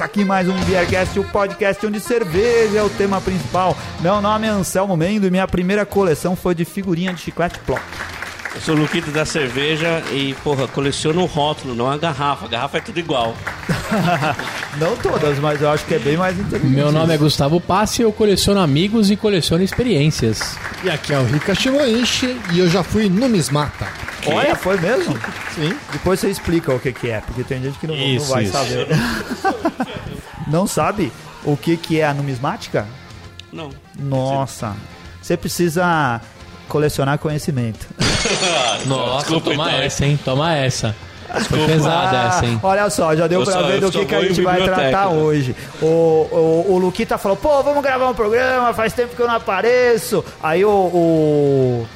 começa aqui mais um Beercast, o podcast onde cerveja é o tema principal. Meu nome é Anselmo Mendo e minha primeira coleção foi de figurinha de chiclete Plock. Eu sou o Luquito da cerveja e, porra, coleciono o rótulo, não a garrafa. A garrafa é tudo igual. não todas, mas eu acho que é bem mais inteligente. Meu nome é Gustavo Passi, eu coleciono amigos e coleciono experiências. E aqui é o Rika Shimoishi e eu já fui numismata. Que? Olha, foi mesmo? Sim. Depois você explica o que, que é, porque tem gente que não, isso, não vai isso. saber. não sabe o que, que é a numismática? Não. Nossa. Você precisa colecionar conhecimento. Nossa, Desculpa, toma então. essa, hein? Toma essa. Foi pesada ah, essa, hein? Olha só, já deu eu pra só, ver do que, que a gente vai tratar hoje. O, o, o Luquita falou, pô, vamos gravar um programa, faz tempo que eu não apareço. Aí o, o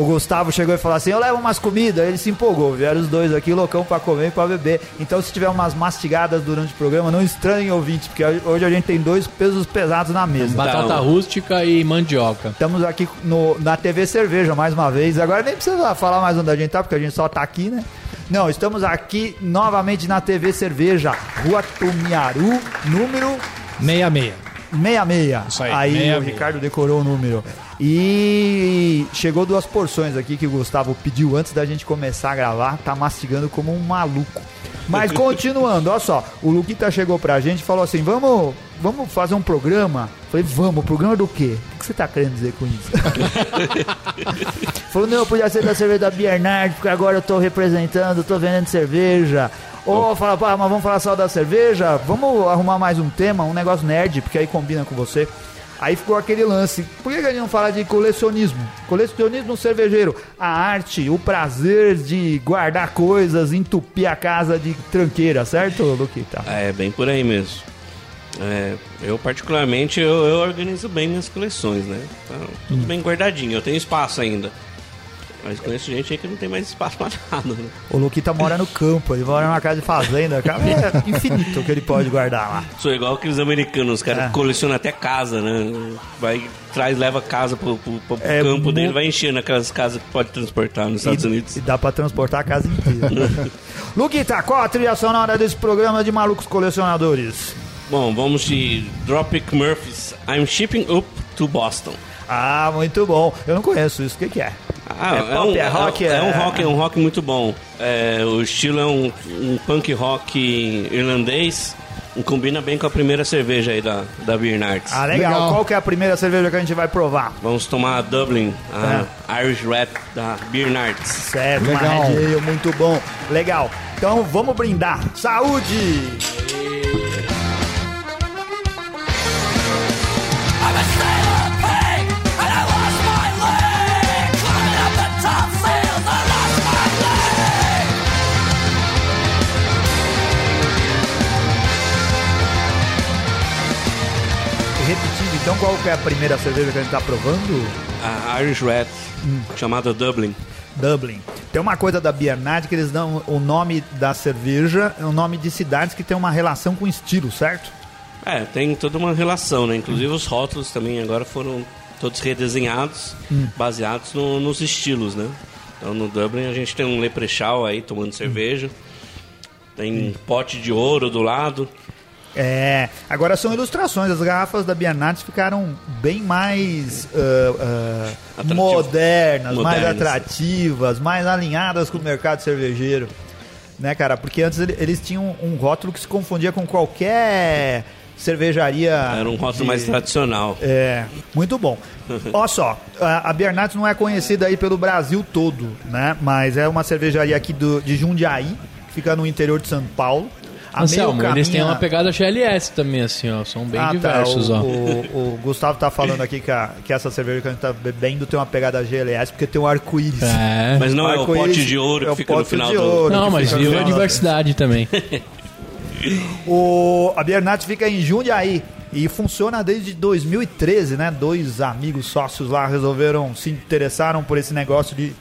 o Gustavo chegou e falou assim: Eu levo umas comidas. Ele se empolgou. Vieram os dois aqui, loucão, pra comer e pra beber. Então, se tiver umas mastigadas durante o programa, não estranhem ouvintes, porque hoje a gente tem dois pesos pesados na mesa. Batata então, rústica e mandioca. Estamos aqui no, na TV Cerveja mais uma vez. Agora nem precisa falar mais onde a gente tá, porque a gente só tá aqui, né? Não, estamos aqui novamente na TV Cerveja, Rua Tumiaru, número 66. 66. Isso aí, aí 66. o Ricardo decorou o número. E chegou duas porções aqui que o Gustavo pediu antes da gente começar a gravar. Tá mastigando como um maluco. Mas continuando, olha só, o Luquita chegou pra gente e falou assim: vamos, vamos fazer um programa? Falei, vamos, programa do quê? O que você tá querendo dizer com isso? falou, não, podia ser da cerveja da Biernard, porque agora eu tô representando, tô vendendo cerveja. Ou fala, pá, mas vamos falar só da cerveja? Vamos arrumar mais um tema, um negócio nerd, porque aí combina com você. Aí ficou aquele lance. Por que a gente não fala de colecionismo? Colecionismo cervejeiro. A arte, o prazer de guardar coisas, entupir a casa de tranqueira, certo, Luquita? É, bem por aí mesmo. É, eu particularmente eu, eu, organizo bem minhas coleções, né? Tá tudo bem guardadinho. Eu tenho espaço ainda. Mas conheço gente aí que não tem mais espaço pra nada, né? O Luquita mora no campo, ele mora numa casa de fazenda, cara, é infinito o que ele pode guardar lá. Sou igual aqueles americanos, os caras é. colecionam até casa, né? Vai, traz, leva casa pro, pro, pro é, campo dele, vai enchendo aquelas casas que pode transportar nos Estados e, Unidos. E dá pra transportar a casa inteira. Luquita, qual a trilha sonora desse programa de malucos colecionadores? Bom, vamos de Dropkick Murphys, I'm Shipping Up to Boston. Ah, muito bom. Eu não conheço isso, o que, que é? Ah, é, pop, um, é rock? É, é, um rock, é um rock muito bom. É, o estilo é um, um punk rock irlandês. Combina bem com a primeira cerveja aí da, da Bernards. Ah, legal. legal. Qual que é a primeira cerveja que a gente vai provar? Vamos tomar a Dublin, a é. Irish Red da Bernards. Certo, legal. muito bom. Legal. Então vamos brindar. Saúde! Então qual que é a primeira cerveja que a gente está provando? A Irish Red, hum. chamada Dublin. Dublin. Tem uma coisa da Biernat que eles dão o nome da cerveja, o nome de cidades que tem uma relação com estilo, certo? É, tem toda uma relação, né? Inclusive os rótulos também agora foram todos redesenhados, hum. baseados no, nos estilos, né? Então no Dublin a gente tem um leprechal aí tomando cerveja, tem hum. pote de ouro do lado. É, agora são ilustrações. As garrafas da Biennats ficaram bem mais uh, uh, modernas, modernas, mais atrativas, mais alinhadas com o mercado cervejeiro. Né, cara? Porque antes eles tinham um rótulo que se confundia com qualquer cervejaria. Era um rótulo de... mais tradicional. É, muito bom. Olha só, a, a Biernat não é conhecida aí pelo Brasil todo, né? Mas é uma cervejaria aqui do, de Jundiaí, que fica no interior de São Paulo. Anselmo, eles têm uma pegada GLS também, assim, ó. São bem ah, tá. diversos, tá. o, ó. O, o, Gustavo tá falando aqui que, a, que essa cerveja que a gente tá bebendo tem uma pegada GLS porque tem um arco-íris. É. Mas não é o pote de ouro que é fica no final do... Ouro, não, mas viu a diversidade também. o, a Biernat fica em Jundiaí. E funciona desde 2013, né? Dois amigos sócios lá resolveram, se interessaram por esse negócio de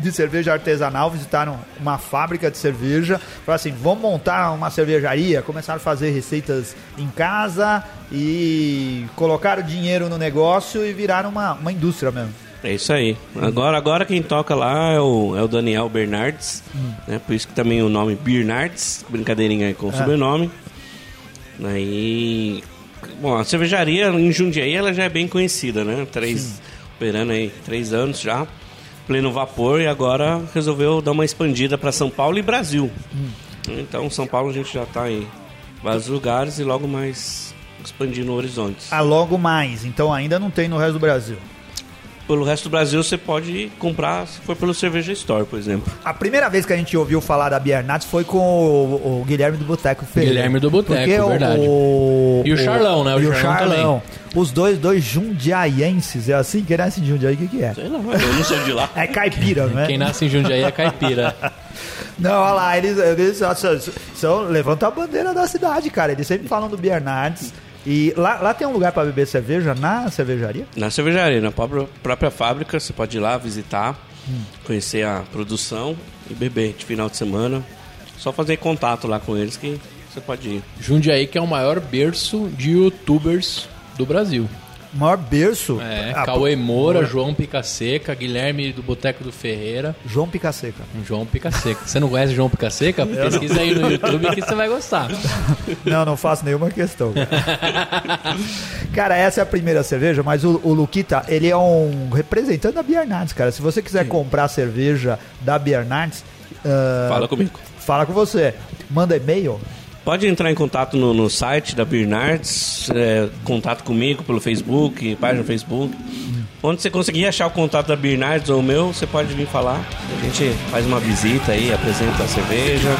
de cerveja artesanal, visitaram uma fábrica de cerveja, falaram assim, vamos montar uma cervejaria, começaram a fazer receitas em casa e colocaram dinheiro no negócio e viraram uma, uma indústria mesmo. É isso aí. Agora, agora quem toca lá é o, é o Daniel Bernardes, hum. né? por isso que também o nome Bernardes, brincadeirinha aí com o é. sobrenome. Aí, bom, a cervejaria em Jundiaí ela já é bem conhecida, né? Três, operando aí três anos já, pleno vapor e agora resolveu dar uma expandida para São Paulo e Brasil. Então, São Paulo a gente já está em vários lugares e logo mais expandindo horizontes. Ah, logo mais. Então ainda não tem no resto do Brasil. Pelo resto do Brasil você pode comprar se for pelo Cerveja Store, por exemplo. A primeira vez que a gente ouviu falar da Biernatz foi com o, o Guilherme do Boteco Ferreira. Guilherme do Boteco, Porque o- verdade. O, E o Charlão, né? O e o Charlão Charlão. Os dois, dois jundiaienses. É assim? Quem nasce em Jundiaí, o que, que é? Sei lá, eu não sou de lá. É caipira, não é? Quem nasce em Jundiaí é caipira. Não, olha lá, eles, eles são, são- levantam a bandeira da cidade, cara. Eles sempre falam do Biernardes. E lá, lá tem um lugar pra beber cerveja na cervejaria? Na cervejaria, na própria, própria fábrica, você pode ir lá visitar, conhecer a produção e beber de final de semana. Só fazer contato lá com eles que você pode ir. Jundiaí que é o maior berço de youtubers do Brasil. Maior berço. É, Ah, Cauê Moura. João Picaseca, Guilherme do Boteco do Ferreira, João Picaseca. João Picaseca. Você não conhece João Picaseca? Pesquisa aí no YouTube que você vai gostar. Não, não faço nenhuma questão. cara, essa é a primeira cerveja, mas o, o Luquita, ele é um representante da Biernardes, cara. Se você quiser comprar cerveja da Biernardes, ah, Fala comigo. fala com você. Manda e-mail. Pode entrar em contato no, no site da Bernardes, é, contato comigo pelo Facebook, página Facebook. Onde você conseguir achar o contato da Bernardes ou o meu, você pode vir falar. A gente faz uma visita aí, apresenta a cerveja.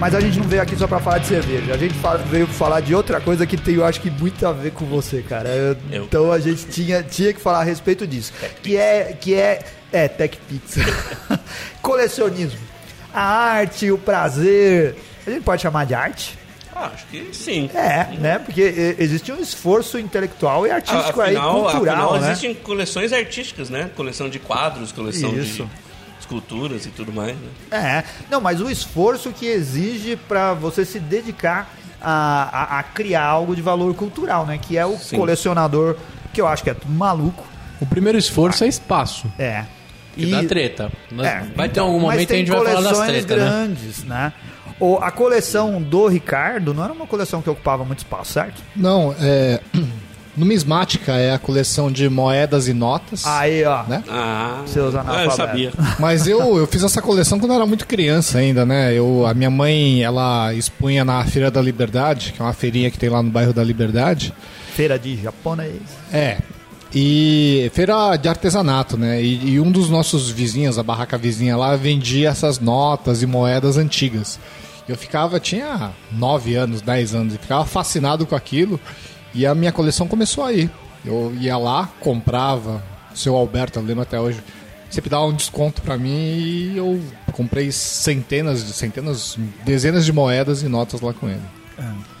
Mas a gente não veio aqui só pra falar de cerveja. A gente veio falar de outra coisa que tem, eu acho que, muito a ver com você, cara. Eu- Eu. Então a gente tinha, tinha que falar a respeito disso. Que é. Que é. É, Tech Pix. Colecionismo. A arte, o prazer. A gente pode chamar de arte? Ah, acho que sim. É, né? Porque existe um esforço intelectual e artístico aí, afinal, cultural, afinal né? existem coleções artísticas, né? Coleção de quadros, coleção Isso. de esculturas e tudo mais, né? É, não, mas o esforço que exige pra você se dedicar a, a, a criar algo de valor cultural, né? Que é o Sim. colecionador, que eu acho que é tudo maluco. O primeiro esforço é espaço. É. Que dá treta. Nós- É, vai ter então, algum mas momento que a gente vai falar das coleções tretas, né? grandes, né? O, a coleção do Ricardo não era uma coleção que ocupava muito espaço, certo? Não, é. Numismática é a coleção de moedas e notas. Aí, ó. Né? Ah, Seus eu analfabetos. sabia. Mas eu, eu fiz essa coleção quando eu era muito criança ainda, né? Eu, a minha mãe, ela expunha na Feira da Liberdade, que é uma feirinha que tem lá no bairro da Liberdade. Feira de japonês. É. E feira de artesanato, né? E, e um dos nossos vizinhos, a barraca vizinha lá, vendia essas notas e moedas antigas. Eu ficava, tinha 9 anos, 10 anos, e ficava fascinado com aquilo. E a minha coleção começou aí. Eu ia lá, comprava, o seu Alberto, lembro até hoje, sempre dava um desconto pra mim e eu comprei centenas, centenas, dezenas de moedas e notas lá com ele.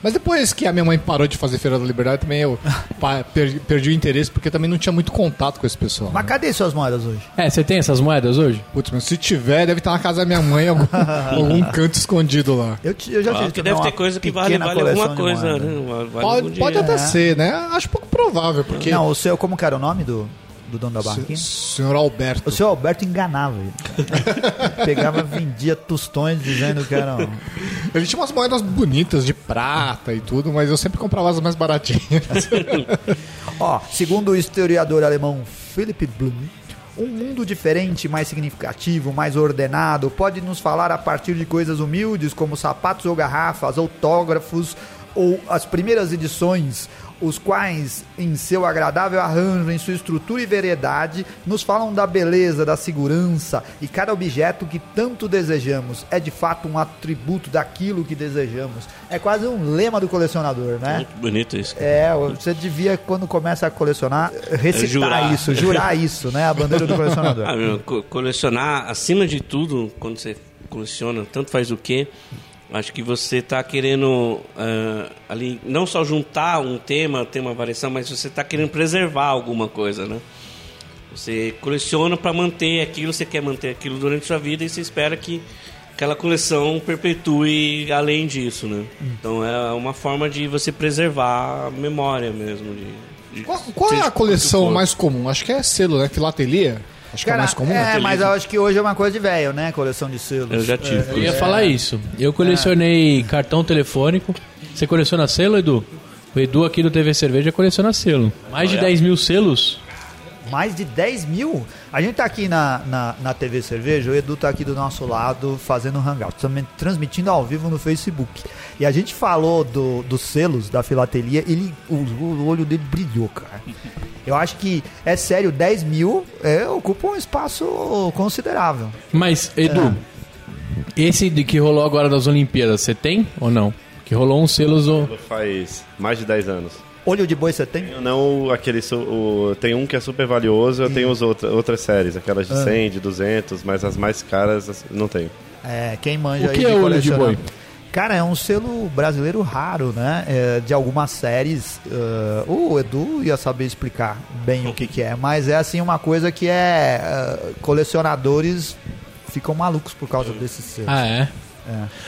Mas depois que a minha mãe parou de fazer Feira da Liberdade, também eu perdi, perdi o interesse, porque também não tinha muito contato com esse pessoal. Mas né? cadê suas moedas hoje? É, você tem essas moedas hoje? Putz, mas se tiver, deve estar na casa da minha mãe, em algum, algum canto escondido lá. Eu, eu já Ah, tive também deve ter coisa que vale, vale alguma coisa, né? Vale- Pode, pode até ser, né? Acho pouco provável, porque Não, o seu, como que era o nome do, do dono da barraquinha? senhor Alberto. O seu Alberto enganava ele. Pegava, vendia tostões dizendo que eram. Ele tinha umas moedas bonitas de prata e tudo, mas eu sempre comprava as mais baratinhas. Ó, segundo o historiador alemão Philipp Blum, um mundo diferente, mais significativo, mais ordenado, pode nos falar a partir de coisas humildes como sapatos ou garrafas, autógrafos ou as primeiras edições, os quais, em seu agradável arranjo, em sua estrutura e variedade, nos falam da beleza, da segurança e cada objeto que tanto desejamos é de fato um atributo daquilo que desejamos. É quase um lema do colecionador, né? Muito bonito isso. É, você devia, quando começa a colecionar, recitar Jurar. isso, jurar isso, né? A bandeira do colecionador. Ah, meu, co- colecionar, acima de tudo, quando você coleciona, tanto faz o que, acho que você está querendo ah, ali não só juntar um tema, ter uma variação, mas você está querendo preservar alguma coisa, né? Você coleciona para manter aquilo, você quer manter aquilo durante a sua vida e você espera que aquela coleção perpetue além disso, né? Então é uma forma de você preservar a memória mesmo, de de- Qual, qual é a coleção mais comum? Acho que é selo, né? Filatelia. Acho que é mais comum. é, né? mas eu acho que hoje é uma coisa de velho, né? Coleção de selos. Eu já tive. Eu ia falar isso. Eu colecionei cartão telefônico. Você coleciona selo, Edu? O Edu aqui do TV Cerveja coleciona selo. Mais de 10 mil selos. Mais de 10 mil? A gente tá aqui na, na, na TV Cerveja, o Edu tá aqui do nosso lado fazendo um hangout, também transmitindo ao vivo no Facebook. E a gente falou do, dos selos da filatelia, ele, o, o olho dele brilhou, cara. Eu acho que, é sério, 10 mil é, ocupa um espaço considerável. Mas, Edu, esse de que rolou agora das Olimpíadas, você tem ou não? Que rolou uns selos. Faz mais de 10 anos. Olho de boi você tem? Não aquele o, tem um que é super valioso, eu tenho os outra, outras séries, aquelas de 100, de 200, mas as mais caras assim, não tenho. É, quem manja O aí que é olho de boi? Cara, é um selo brasileiro raro, né? É, de algumas séries. eh, o Edu ia saber explicar bem o que, que é, mas é assim uma coisa que é. eh, colecionadores ficam malucos por causa desses selos. Ah, é?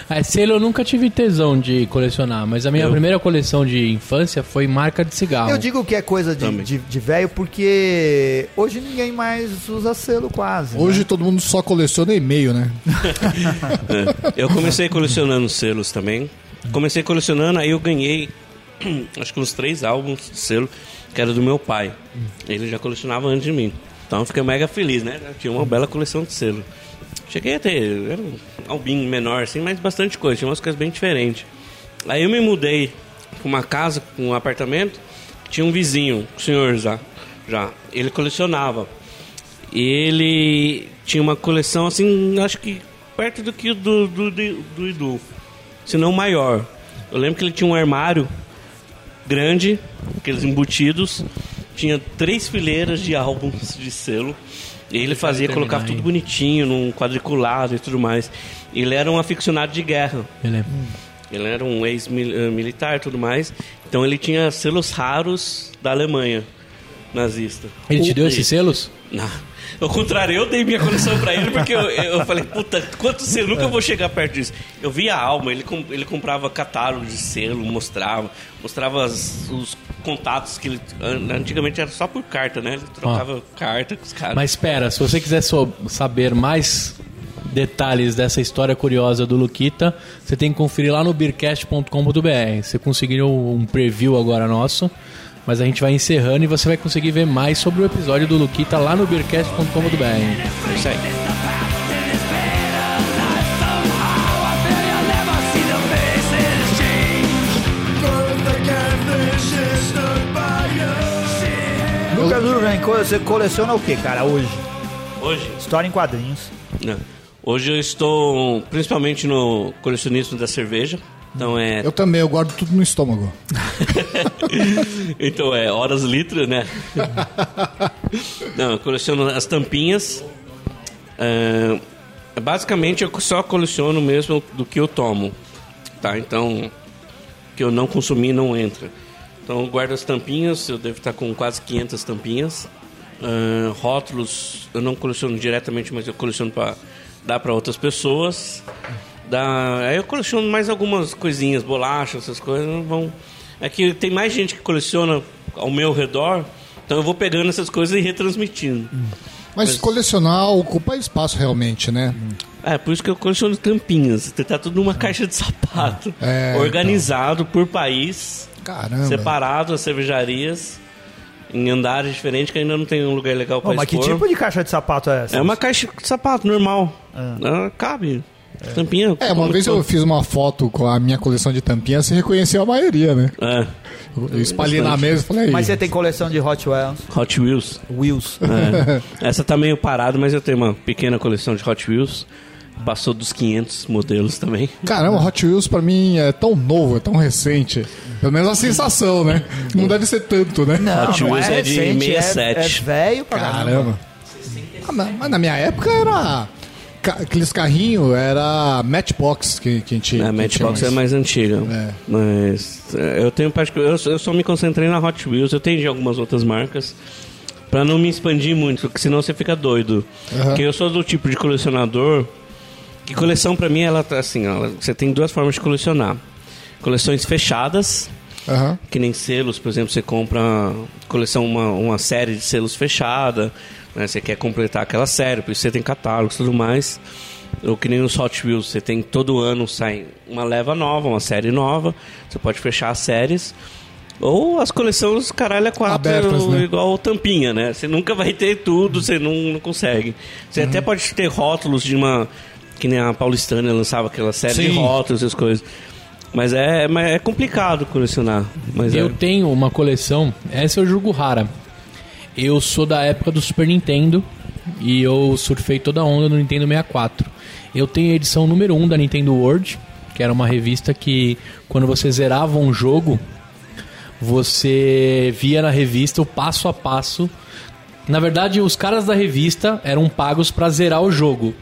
É, selo eu nunca tive tesão de colecionar, mas a minha Eu. primeira coleção de infância foi marca de cigarro. Eu digo que é coisa de, de, de velho porque hoje ninguém mais usa selo quase. né? Hoje todo mundo só coleciona e-mail, né? É. Eu comecei colecionando selos também. Comecei colecionando, aí eu ganhei acho que uns três álbuns de selo, que era do meu pai. Ele já colecionava antes de mim. Então eu fiquei mega feliz, né? Eu tinha uma bela coleção de selo. Cheguei a ter, era um albinho menor assim, mas bastante coisa, tinha umas coisas bem diferentes. Aí eu me mudei pra uma casa, com um apartamento, tinha um vizinho, um senhor já, já. Ele colecionava. Ele tinha uma coleção assim, acho que perto do que do, do, do, do se não maior. Eu lembro que ele tinha um armário grande, aqueles embutidos, tinha três fileiras de álbuns de selo. E ele fazia, colocava tudo bonitinho, num quadriculado e tudo mais. Ele era um aficionado de guerra. Ele é- Ele era um ex-militar e tudo mais. Então ele tinha selos raros da Alemanha nazista. Ele te deu esses selos? Não. Ao contrário, eu dei minha coleção pra ele porque eu, eu falei, puta, quanto selo? Nunca vou chegar perto disso. Eu via a alma, ele, ele comprava catálogo de selo, mostrava, mostrava as- os contatos que ele. an- Antigamente era só por carta, né? Ele trocava carta com os caras. Mas espera, se você quiser saber mais detalhes dessa história curiosa do Luquita, você tem que conferir lá no beercast.com.br. Você conseguiu um preview agora nosso, mas a gente vai encerrando e você vai conseguir ver mais sobre o episódio do Luquita lá no beercast.com.br. É isso aí. Lucas Urban, você coleciona o que, cara, hoje? Hoje? História em quadrinhos. Não. Hoje eu estou principalmente no colecionismo da cerveja. Então é Eu também, eu guardo tudo no estômago. então é horas litro, né? Não, eu coleciono as tampinhas. É, basicamente eu só coleciono mesmo do que eu tomo. Tá? Então, que eu não consumi não entra. Então guardo as tampinhas, eu devo estar com quase 500 tampinhas. É, rótulos eu não coleciono diretamente, mas eu coleciono para dar para outras pessoas. Dá, aí eu coleciono mais algumas coisinhas, bolachas, essas coisas. Vão... É que tem mais gente que coleciona ao meu redor, então eu vou pegando essas coisas e retransmitindo. Mas colecionar ocupa espaço realmente, né? É, por isso que eu coleciono tampinhas. Tá tudo numa caixa de sapato. É, organizado por país, Caramba. separado as cervejarias, em andares diferentes, que ainda não tem um lugar legal para mas que expor. tipo de caixa de sapato é essa? É uma caixa de sapato normal. Ah, cabe. Tampinha. É, uma vez eu fiz uma foto com a minha coleção de tampinhas, você reconheceu a maioria, né? É, Eu espalhei na mesa e falei, Mas você tem coleção de Hot Wheels? Hot Wheels. Wheels. É. Essa tá meio parada, mas eu tenho uma pequena coleção de Hot Wheels. Passou dos 500 modelos também. Caramba, Hot Wheels pra mim é tão novo, é tão recente. Pelo menos a sensação, né? Não deve ser tanto, né? Não, Hot não Wheels é, é de recente, 67. É, é velho pra caramba. Caramba. Ah, mas na minha época era. Ca- Aqueles carrinhos era Matchbox que, que a gente. Que Matchbox é mais antiga. É. Mas é, eu tenho particular, eu, só- eu só me concentrei na Hot Wheels. Eu tenho de algumas outras marcas. Pra não me expandir muito, porque senão você fica doido. Aham. Porque eu sou do tipo de colecionador que coleção pra mim ela tá assim, ó, você tem duas formas de colecionar. Coleções fechadas, Aham. Que nem selos, por exemplo, você compra coleção, uma, uma série de selos fechada, né? Você quer completar aquela série, por isso você tem catálogos e tudo mais. Ou que nem os Hot Wheels, você tem todo ano sai uma leva nova, uma série nova, você pode fechar as séries. Ou as coleções caralho a quatro, Abertas, né? igual tampinha, né? Você nunca vai ter tudo, você não, não consegue. Você Uhum. até pode ter rótulos de uma. Que nem a Paulistânia lançava aquela série de Sim. rótulos, essas coisas. Mas é, é complicado colecionar. Mas Eu é. tenho uma coleção, essa eu julgo rara. Eu sou da época do Super Nintendo e eu surfei toda a onda no Nintendo 64. Eu tenho a edição número 1 da Nintendo World, que era uma revista que quando você zerava um jogo, você via na revista o passo a passo. Na verdade, os caras da revista eram pagos pra zerar o jogo.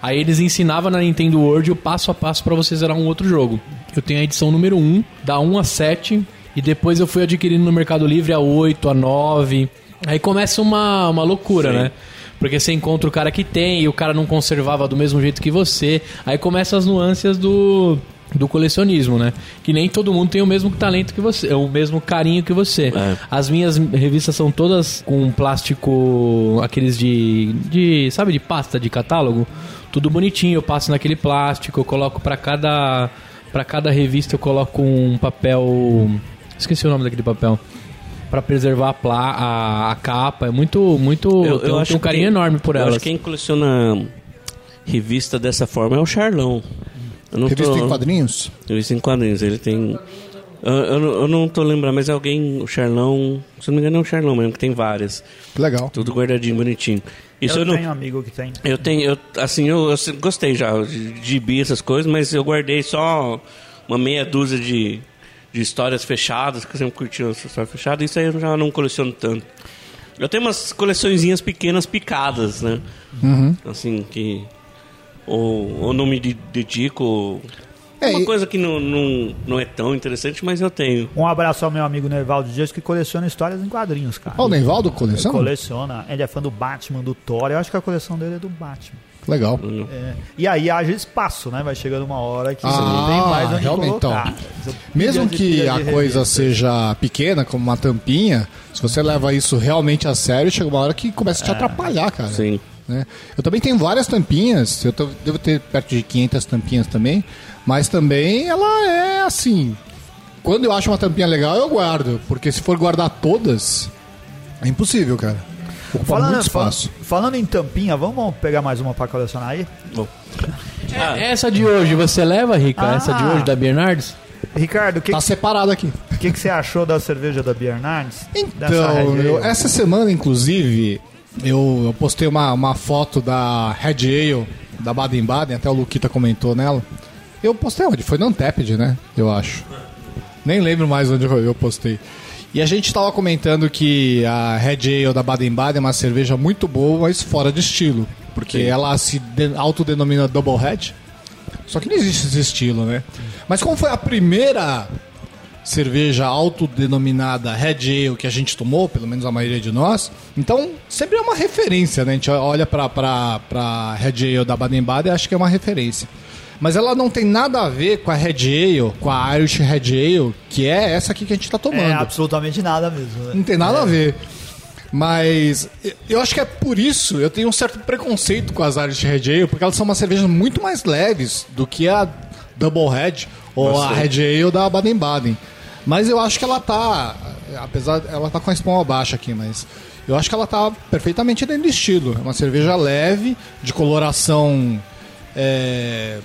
Aí eles ensinavam na Nintendo World o passo a passo pra você zerar um outro jogo. Eu tenho a edição número 1, da 1 a 7, e depois eu fui adquirindo no Mercado Livre a 8, a 9. Aí começa uma, uma loucura, Sim. né? Porque você encontra o cara que tem e o cara não conservava do mesmo jeito que você. Aí começam as nuances do, do colecionismo, né? Que nem todo mundo tem o mesmo talento que você, o mesmo carinho que você. É. As minhas revistas são todas com plástico, aqueles de, de, sabe, de pasta de catálogo, tudo bonitinho. Eu passo naquele plástico, eu coloco pra cada para cada revista eu coloco um papel, esqueci o nome daquele papel. Pra preservar a, plá, a, a capa, é muito, muito. Eu, tem, eu acho tem um que carinho quem- enorme por eu elas. acho que quem coleciona revista dessa forma é o Charlão. Eu não Revista tô- em quadrinhos? Revista em quadrinhos. Ele tem. Eu, eu, não- eu não tô lembrando, mas alguém, o Charlão. Se não me engano, é o Charlão mesmo, que tem várias. Legal. Tudo guardadinho, bonitinho. Isso eu, eu não. tenho um amigo que tem. Eu tenho, eu, assim, eu, eu gostei já de, de bi essas coisas, mas eu guardei só uma meia dúzia de, de histórias fechadas, que eu sempre curti as histórias fechadas, isso aí eu já não coleciono tanto. Eu tenho umas coleçõezinhas pequenas picadas, né? Uhum. Assim, que. Ou, ou não me de- dedico. É, uma e- coisa que não, não, não é tão interessante, mas eu tenho. Um abraço ao meu amigo Nervaldo Dias que coleciona histórias em quadrinhos, cara. Ó, o Neivaldo coleciona? Coleciona. Ele é fã do Batman, do Thor. Eu acho que a coleção dele é do Batman. Legal. É. E aí haja espaço, né? Vai chegando uma hora que você Ah, não tem mais onde realmente, colocar. Mesmo Pilhas e que a coisa seja pequena, como uma tampinha, se você leva isso realmente a sério, chega uma hora que começa a te É. atrapalhar, cara. Sim. né? Eu também tenho várias tampinhas, eu tô- devo ter perto de 500 tampinhas também, mas também ela é assim. Quando eu acho uma tampinha legal, eu guardo, porque se for guardar todas, é impossível, cara. Ocupa Falando, muito espaço. fal- falando em tampinha, vamos pegar mais uma pra colecionar aí? Bom. Essa de hoje você leva, Rica? Ah. Essa de hoje da Bernardes? Ricardo, o que, Tá separado aqui. que, que você achou da cerveja da Bernardes? Então, eu- essa semana, inclusive, eu, eu postei uma, uma foto da Red Ale, da Baden-Baden, até o Luquita comentou nela. Eu postei onde? Foi no Untapped, né? Eu acho. Nem lembro mais onde eu postei. E a gente estava comentando que a Red Ale da Baden-Baden é uma cerveja muito boa, mas fora de estilo. Porque ela se de- autodenomina Double Red. Só que não existe esse estilo, né? Mas como foi a primeira cerveja autodenominada Red Ale que a gente tomou, pelo menos a maioria de nós, então sempre é uma referência, né? A gente olha pra, pra Red Ale da Baden-Baden e acha que é uma referência. Mas ela não tem nada a ver com a Red Ale, com a Irish Red Ale, que é essa aqui que a gente tá tomando. É absolutamente nada mesmo. né? Não tem nada a ver. Mas eu- acho que é por isso eu tenho um certo preconceito com as Irish Red Ale, porque elas são umas cervejas muito mais leves do que a Double Red ou Nossa. a Red Ale da Baden-Baden. Mas eu acho que ela tá, apesar ela tá com a espuma baixa aqui, mas eu acho que ela tá perfeitamente dentro do estilo. É uma cerveja leve, de coloração é,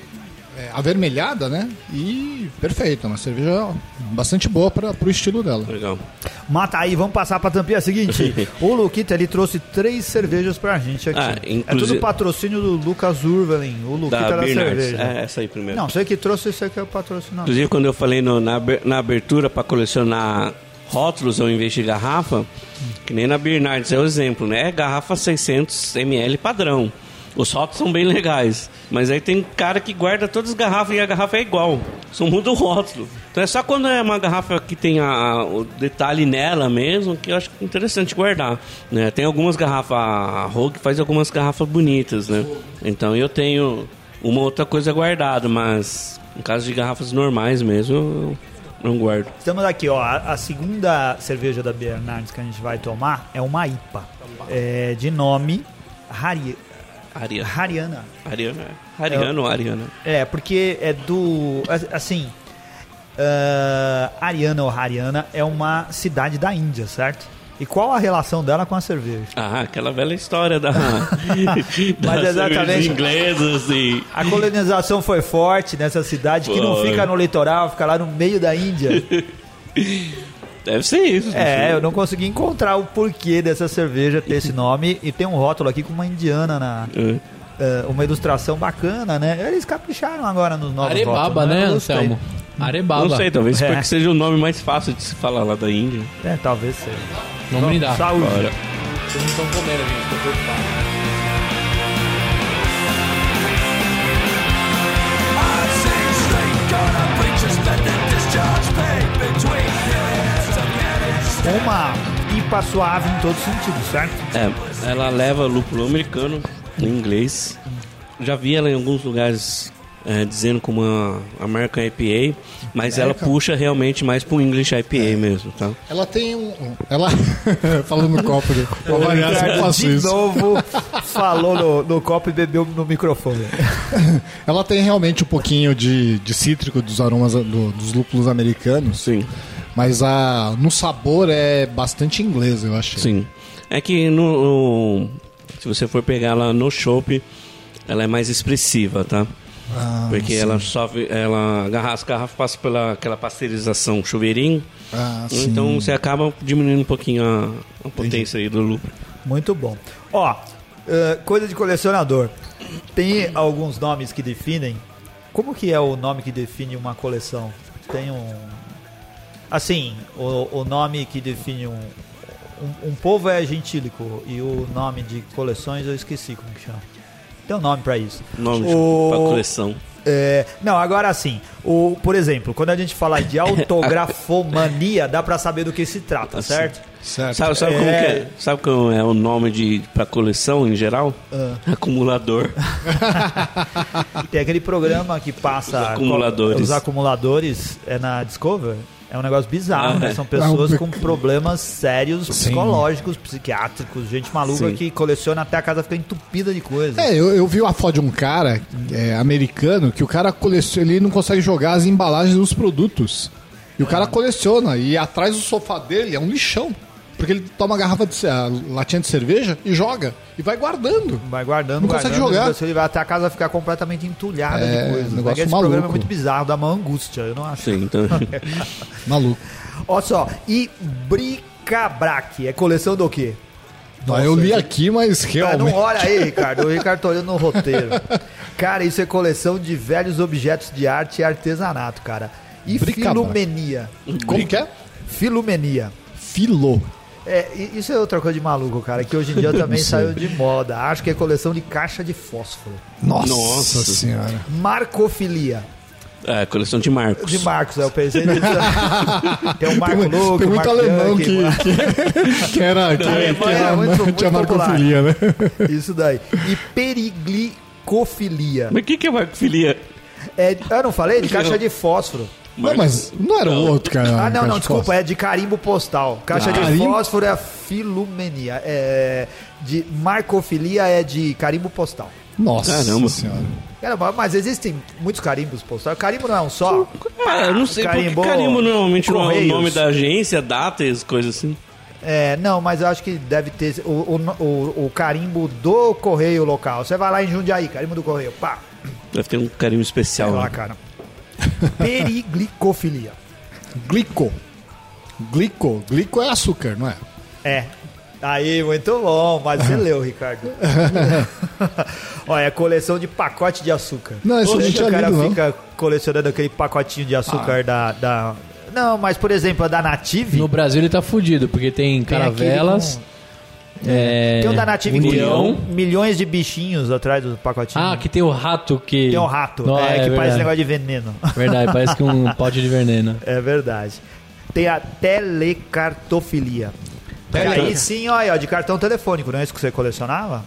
é, avermelhada, né? E perfeita, uma cerveja bastante boa para pro estilo dela. Legal. Mata aí, vamos passar pra tampinha seguinte. o Luquita, ele trouxe três cervejas pra gente aqui. Ah, É inclusive- tudo patrocínio do Lucas Urvelin, o Luquita Da da, cerveja. É, essa aí primeiro. Não, sei que trouxe esse aqui é o patrocinador. Inclusive, quando eu falei no- na, na abertura para colecionar rótulos ao invés de garrafa, que nem na Bernardes é o exemplo, né? É garrafa 600 ml padrão. Os rótulos são bem legais. Mas aí tem cara que guarda todas as garrafas e a garrafa é igual. Só muda o rótulo. Então é só quando é uma garrafa que tem a- a- o detalhe nela mesmo que eu acho interessante guardar. Né? Tem algumas garrafas, a Rogue faz algumas garrafas bonitas, né? Então eu tenho uma outra coisa guardada, mas no caso de garrafas normais mesmo, não guardo. Estamos aqui, ó. A, a segunda cerveja da Bernardes que a gente vai tomar é uma IPA. É, de nome Hari, Ariana. Hariana. Ariana. Ariano ou Ariana? É, porque é do. Assim. ah, Ariana ou Hariana é uma cidade da Índia, certo? E qual a relação dela com a cerveja? Ah, aquela velha história da. das exatamente. inglesas e. A colonização foi forte nessa cidade que não fica no litoral, fica lá no meio da Índia. Deve ser isso. É, eu não consegui encontrar o porquê dessa cerveja ter esse nome. E tem um rótulo aqui com uma indiana na. É. eh, uma ilustração bacana, né? Eles capricharam agora nos novos Arebaba, rótulos, né, gostei. Anselmo? Arebaba. Não sei, talvez É. porque seja o nome mais fácil de se falar lá da Índia. É, talvez seja. Vamos brindar. Saúde. Bora. Vocês não estão comendo, gente. Tô preocupado. Uma IPA suave em todos os sentidos, certo? É, ela leva lúpulo americano em inglês. Já vi ela em alguns lugares é, dizendo como uma American IPA, mas ela puxa realmente mais pro English IPA mesmo, tá? Ela tem um. Ela. Falando no copo, né? Variar, eu de isso. novo falou no, no copo e bebeu no microfone. Ela tem realmente um pouquinho de, de cítrico dos aromas do- dos lúpulos americanos. Sim, Mas a, no sabor é bastante inglês, eu achei. sim. É que no, no- se você for pegar ela no chopp, ela é mais expressiva, tá? Ah, Porque sim. ela sofre, ela agarra as garrafas passa pela aquela pasteurização chuveirinho, Ah, sim. então você acaba diminuindo um pouquinho a, a potência aí do lúpulo. Muito bom. Ó, eh, coisa de colecionador. Tem alguns nomes que definem. Como que é o nome que define uma coleção? Tem um. Assim, o, o nome que define um, um. um povo é gentílico e o nome de coleções eu esqueci como que chama. Tem um nome pra isso. Nome de- O- pra coleção. É, não, agora sim. O, por exemplo, quando a gente fala de autografomania, dá pra saber do que se trata, Assim. certo? Certo. Sabe, sabe como É. que é? Sabe como é o nome de pra coleção em geral? Ah. Acumulador. Tem aquele programa que passa Os acumuladores. Os acumuladores é na Discover. É um negócio bizarro, Ah, né? é. São pessoas com problemas sérios Sim. psicológicos, psiquiátricos, gente maluca Sim. que coleciona até a casa ficar entupida de coisa. É, eu, eu vi uma foto de um cara é, americano que o cara coleciona, ele não consegue jogar as embalagens dos produtos. E o cara coleciona, e atrás do sofá dele é um lixão. Porque ele toma a garrafa de a latinha de cerveja e joga. E vai guardando. Vai guardando, Não consegue guardando, jogar. Você ele vai até a casa ficar completamente entulhada É, de coisa. negócio Esse maluco. programa é muito bizarro, dá uma angústia, eu não acho. Sim, então. Maluco. Olha só, e Bricabrac é coleção do quê? Ah, eu li aqui, mas realmente. não olha aí, Ricardo. O Ricardo tá olhando no roteiro. Cara, isso é coleção de velhos objetos de arte e artesanato, cara. E Bricabrac. filumenia. Como que é? Filumenia. Filo. É, isso é outra coisa de maluco, cara, que hoje em dia também Não saiu de moda. Acho que é coleção de caixa de fósforo. Nossa, Nossa. senhora. Marcofilia. É, coleção de Marcos. De Marcos, eu pensei nisso. Tem o Marco Tem, tem muito Marco alemão Bianchi, que, que, que era. Que, que é era muito- muito tinha popular. marcofilia, né? Isso daí. E periglicofilia. Mas o que, que é Marcofilia? É, eu não falei? De caixa de fósforo. Não, mas não era o outro, cara. Ah, não, cara não, de desculpa, é de carimbo postal. Caixa de Carimbo? fósforo é a filumenia. É, de marcofilia é de carimbo postal. Nossa Caramba. senhora. Caramba, mas existem muitos carimbos postais. Carimbo não é um só? Ah, eu não sei Carimbo- porque carimbo normalmente não é o nome da agência, datas, coisas assim. É, não, mas eu acho que deve ter o, o, o- o carimbo do correio local. Você vai lá em Jundiaí, carimbo do correio, pá, Deve ter um carimbo especial. sei lá, né? cara. Periglicofilia. Glico. Glico. Glico é açúcar, não é? É. Aí, muito bom, mas você leu, Ricardo. Olha, é coleção de pacote de açúcar. Não, isso não Deixa tinha o cara lido, não. fica colecionando aquele pacotinho de açúcar da, da. Não, mas por exemplo, a da Native. No Brasil ele tá fudido, porque tem caravelas. É, Tem o da que tem União. milhões de bichinhos atrás do pacotinho. Ah, que tem o rato que. Tem um rato, Não, é, que verdade. parece negócio de veneno. Verdade, parece que um pote de veneno. É verdade. Tem a telecartofilia. Tele- Aí sim, olha, ó, de cartão telefônico, não é isso que você colecionava?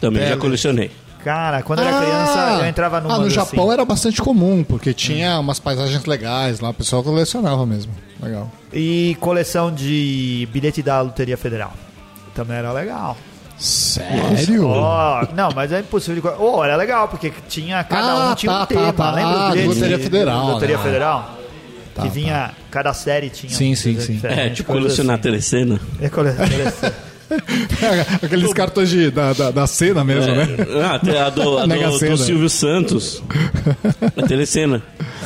Também já Tele. colecionei. Cara, quando eu era criança, eu entrava numa Ah, no assim. Japão era bastante comum, porque tinha umas paisagens legais lá, o pessoal colecionava mesmo. Legal. E coleção de bilhete da Loteria Federal. Também era legal. Sério? Ó, não, mas é impossível de. Oh, era legal, porque tinha. Cada Ah, um tinha um tá, tema. tá, tá. Lembra Ah, bilhete? Loteria Federal, Loteria né? Federal? Tá, que tá. vinha. Cada série tinha. Sim, um sim, sim. É, tipo colecionar assim. telecena. É cole- telecena. Aqueles cartões de, da, da, da cena mesmo, né? Ah, a do, a do, do Silvio Santos. A telecena.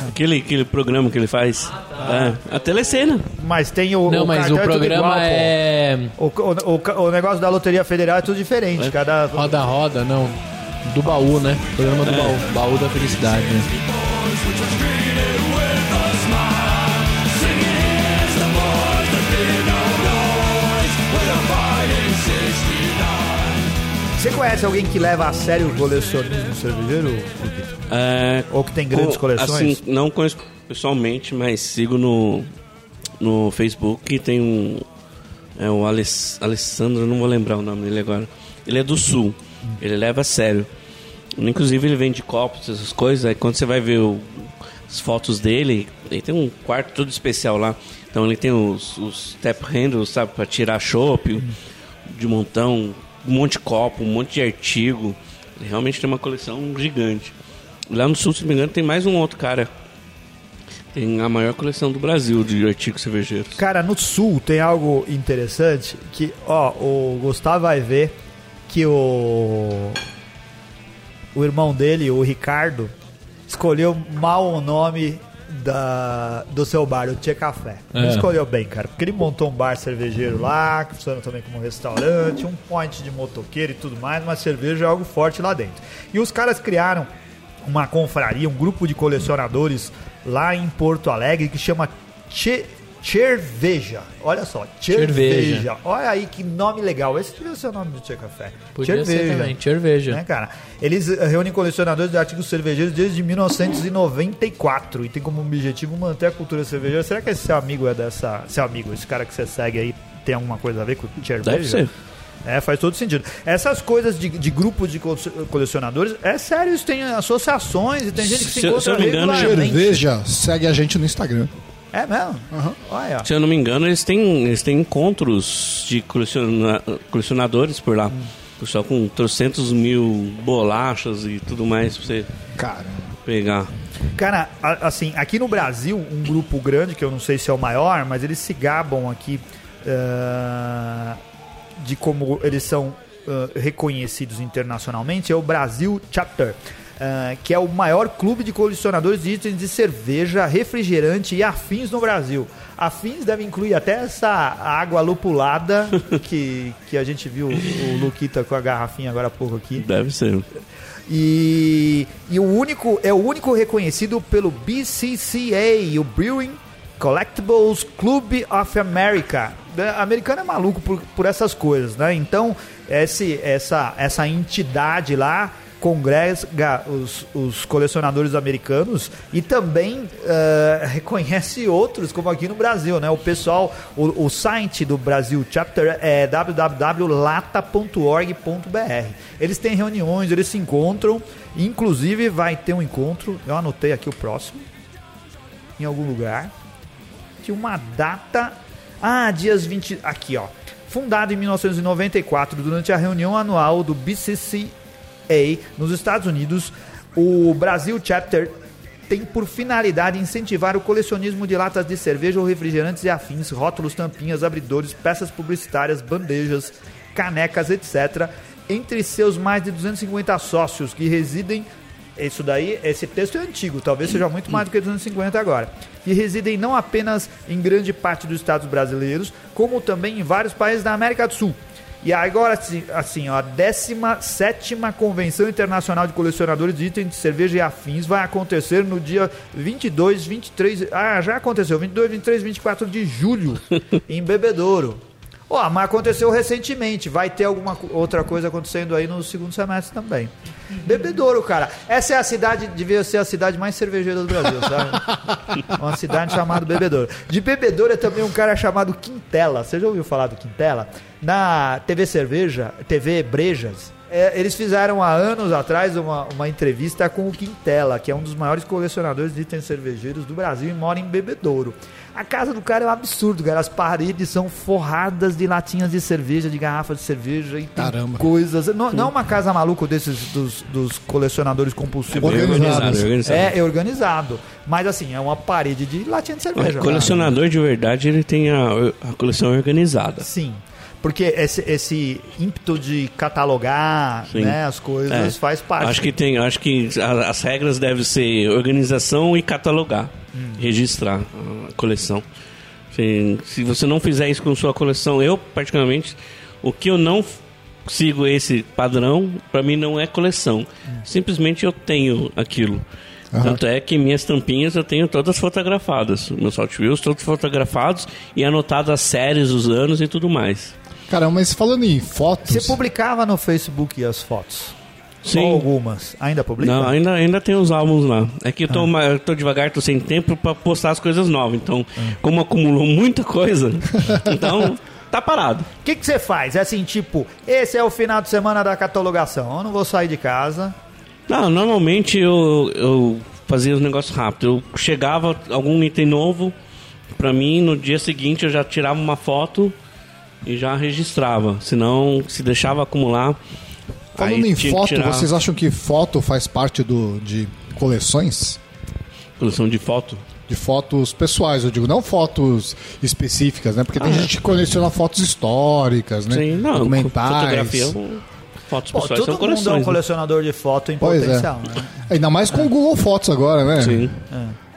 Aquele, aquele programa que ele faz. É, a telecena. Mas tem o. Não, o mas o é programa igual, é. O, o, o, o negócio da Loteria Federal é tudo diferente. Cada. Roda Roda, não. Do baú, né? Programa do baú. Baú da felicidade, né? Você conhece alguém que leva a sério o colecionismo cervejeiro? É, Ou que tem grandes co- coleções? Assim, não conheço pessoalmente, mas sigo no, no Facebook e tem um. É o Aless, Alessandro, não vou lembrar o nome dele agora. Ele é do Sul. Ele leva a sério. Inclusive ele vende copos, essas coisas. Aí quando você vai ver o- as fotos dele, ele tem um quarto todo especial lá. Então ele tem os, os tap handles, sabe, pra tirar chopp de montão, um monte de copo, um monte de artigo. Realmente tem uma coleção gigante. Lá no sul, se não me engano, tem mais um outro cara. Tem a maior coleção do Brasil de artigos cervejeiros. Cara, no sul tem algo interessante que, ó, o Gustavo vai ver que o o irmão dele, o Ricardo, escolheu mal o nome da, do seu bar, o Tchê Café. Ele É. escolheu bem, cara, porque ele montou um bar cervejeiro lá, que funciona também como restaurante, um point de motoqueiro e tudo mais, mas cerveja é algo forte lá dentro. E os caras criaram uma confraria, um grupo de colecionadores lá em Porto Alegre que chama Che Cerveja. Olha só, Cerveja. Cerveja. Olha aí que nome legal. Esse devia ser o nome do Tchê Café. Podia ser também, cerveja. Né, cara? Eles eh, reúnem colecionadores de artigos cervejeiros desde 1994 e tem como objetivo manter a cultura cervejeira. Será que esse seu amigo é dessa. Seu amigo, esse cara que você segue aí, tem alguma coisa a ver com cerveja? Deve ser. É, faz todo sentido. Essas coisas de, de grupos de co- colecionadores, é sério, isso tem associações e tem gente que se, Se- encontra se eu não me engano. Cerveja, segue a gente no Instagram. É mesmo? Olha. Se eu não me engano, eles têm, eles têm encontros de coleciona- colecionadores por lá. Hum. Pessoal com trocentos mil bolachas e tudo mais pra você Cara, pegar. Cara, assim, aqui no Brasil, um grupo grande, que eu não sei se é o maior, mas eles se gabam aqui ah, de como eles são ah, reconhecidos internacionalmente, é o Brasil Chapter. Ah, que é o maior clube de colecionadores de itens de cerveja, refrigerante e afins no Brasil. Afins deve incluir até essa água lupulada que, que a gente viu o Luquita com a garrafinha agora há pouco aqui. Deve ser. E, e o único é o único reconhecido pelo BCCA, o Brewing Collectibles Club of America. Né, Americano é maluco por, por essas coisas, né? Então, esse, essa, essa entidade lá congrega os, os colecionadores americanos e também eh, reconhece outros, como aqui no Brasil, né? O pessoal, o, o site do Brasil Chapter é www.lata.org.br. Eles têm reuniões, eles se encontram, inclusive vai ter um encontro, eu anotei aqui o próximo, em algum lugar, de uma data. Ah, dias 20. Aqui, ó. Fundado em 1994, durante a reunião anual do BCCA nos Estados Unidos, o Brasil Chapter tem por finalidade incentivar o colecionismo de latas de cerveja ou refrigerantes e afins, rótulos, tampinhas, abridores, peças publicitárias, bandejas, canecas, etc., entre seus mais de 250 sócios que residem isso daí, esse texto é antigo, talvez seja muito mais do que 250 agora. Que residem não apenas em grande parte dos estados brasileiros, como também em vários países da América do Sul. E agora, assim, assim ó, a 17 Convenção Internacional de Colecionadores de Itens de Cerveja e Afins vai acontecer no dia 22, 23. Ah, já aconteceu, 22, 23, 24 de julho, em Bebedouro. Ó, mas aconteceu recentemente. Vai ter alguma outra coisa acontecendo aí no segundo semestre também. Bebedouro, cara. Essa é a cidade, devia ser a cidade mais cervejeira do Brasil, sabe? Uma cidade chamada Bebedouro. De Bebedouro é também um cara chamado Quintela. Você já ouviu falar do Quintela? Na TV Cerveja, TV Brejas, É, eles fizeram há anos atrás uma, uma entrevista com o Quintela, que é um dos maiores colecionadores de itens cervejeiros do Brasil e mora em Bebedouro. A casa do cara é um absurdo, cara. As paredes são forradas de latinhas de cerveja, de garrafas de cerveja e tem Caramba. coisas. Não, não é uma casa maluca desses dos, dos colecionadores compulsivos. Bem Organizado. organizado, organizado. É, é organizado. Mas assim, é uma parede de latinha de cerveja. O colecionador de verdade, ele tem a, a coleção organizada. Sim. Porque esse, esse ímpeto de catalogar Sim. né, as coisas É. faz parte. Acho que tem, acho que as regras devem ser organização e catalogar, Hum. registrar a coleção. Se, se você não fizer isso com sua coleção, eu particularmente, o que eu não sigo esse padrão, para mim não é coleção. Simplesmente eu tenho aquilo. Tanto é que minhas tampinhas eu tenho todas fotografadas, meus Hot Wheels todos fotografados e anotadas as séries, os anos e tudo mais. Caramba, mas falando em fotos. Você publicava no Facebook as fotos? Sim. Ou algumas? Ainda publica? Não, ainda, ainda tem os álbuns lá. É que eu tô, ma- eu tô devagar, tô sem tempo pra postar as coisas novas. Então, como acumulou muita coisa, então tá parado. O que que você faz? É assim, tipo, esse é o final de semana da catalogação. Eu não vou sair de casa. Não, normalmente eu, eu fazia os negócios rápido. Eu chegava algum item novo pra mim, no dia seguinte eu já tirava uma foto e já registrava. Senão, se deixava acumular. Falando aí em foto, tirar vocês acham que foto faz parte do, de coleções? Coleção de foto. De fotos pessoais, eu digo, não fotos específicas, né? Porque tem gente que coleciona fotos históricas, né? Ah. Sim, não. Documentais. Fotografia, fotos Pô, pessoais todo são mundo é um né? colecionador de foto em Pois é. potencial, né? Ainda mais com o Google Fotos agora, né? Sim.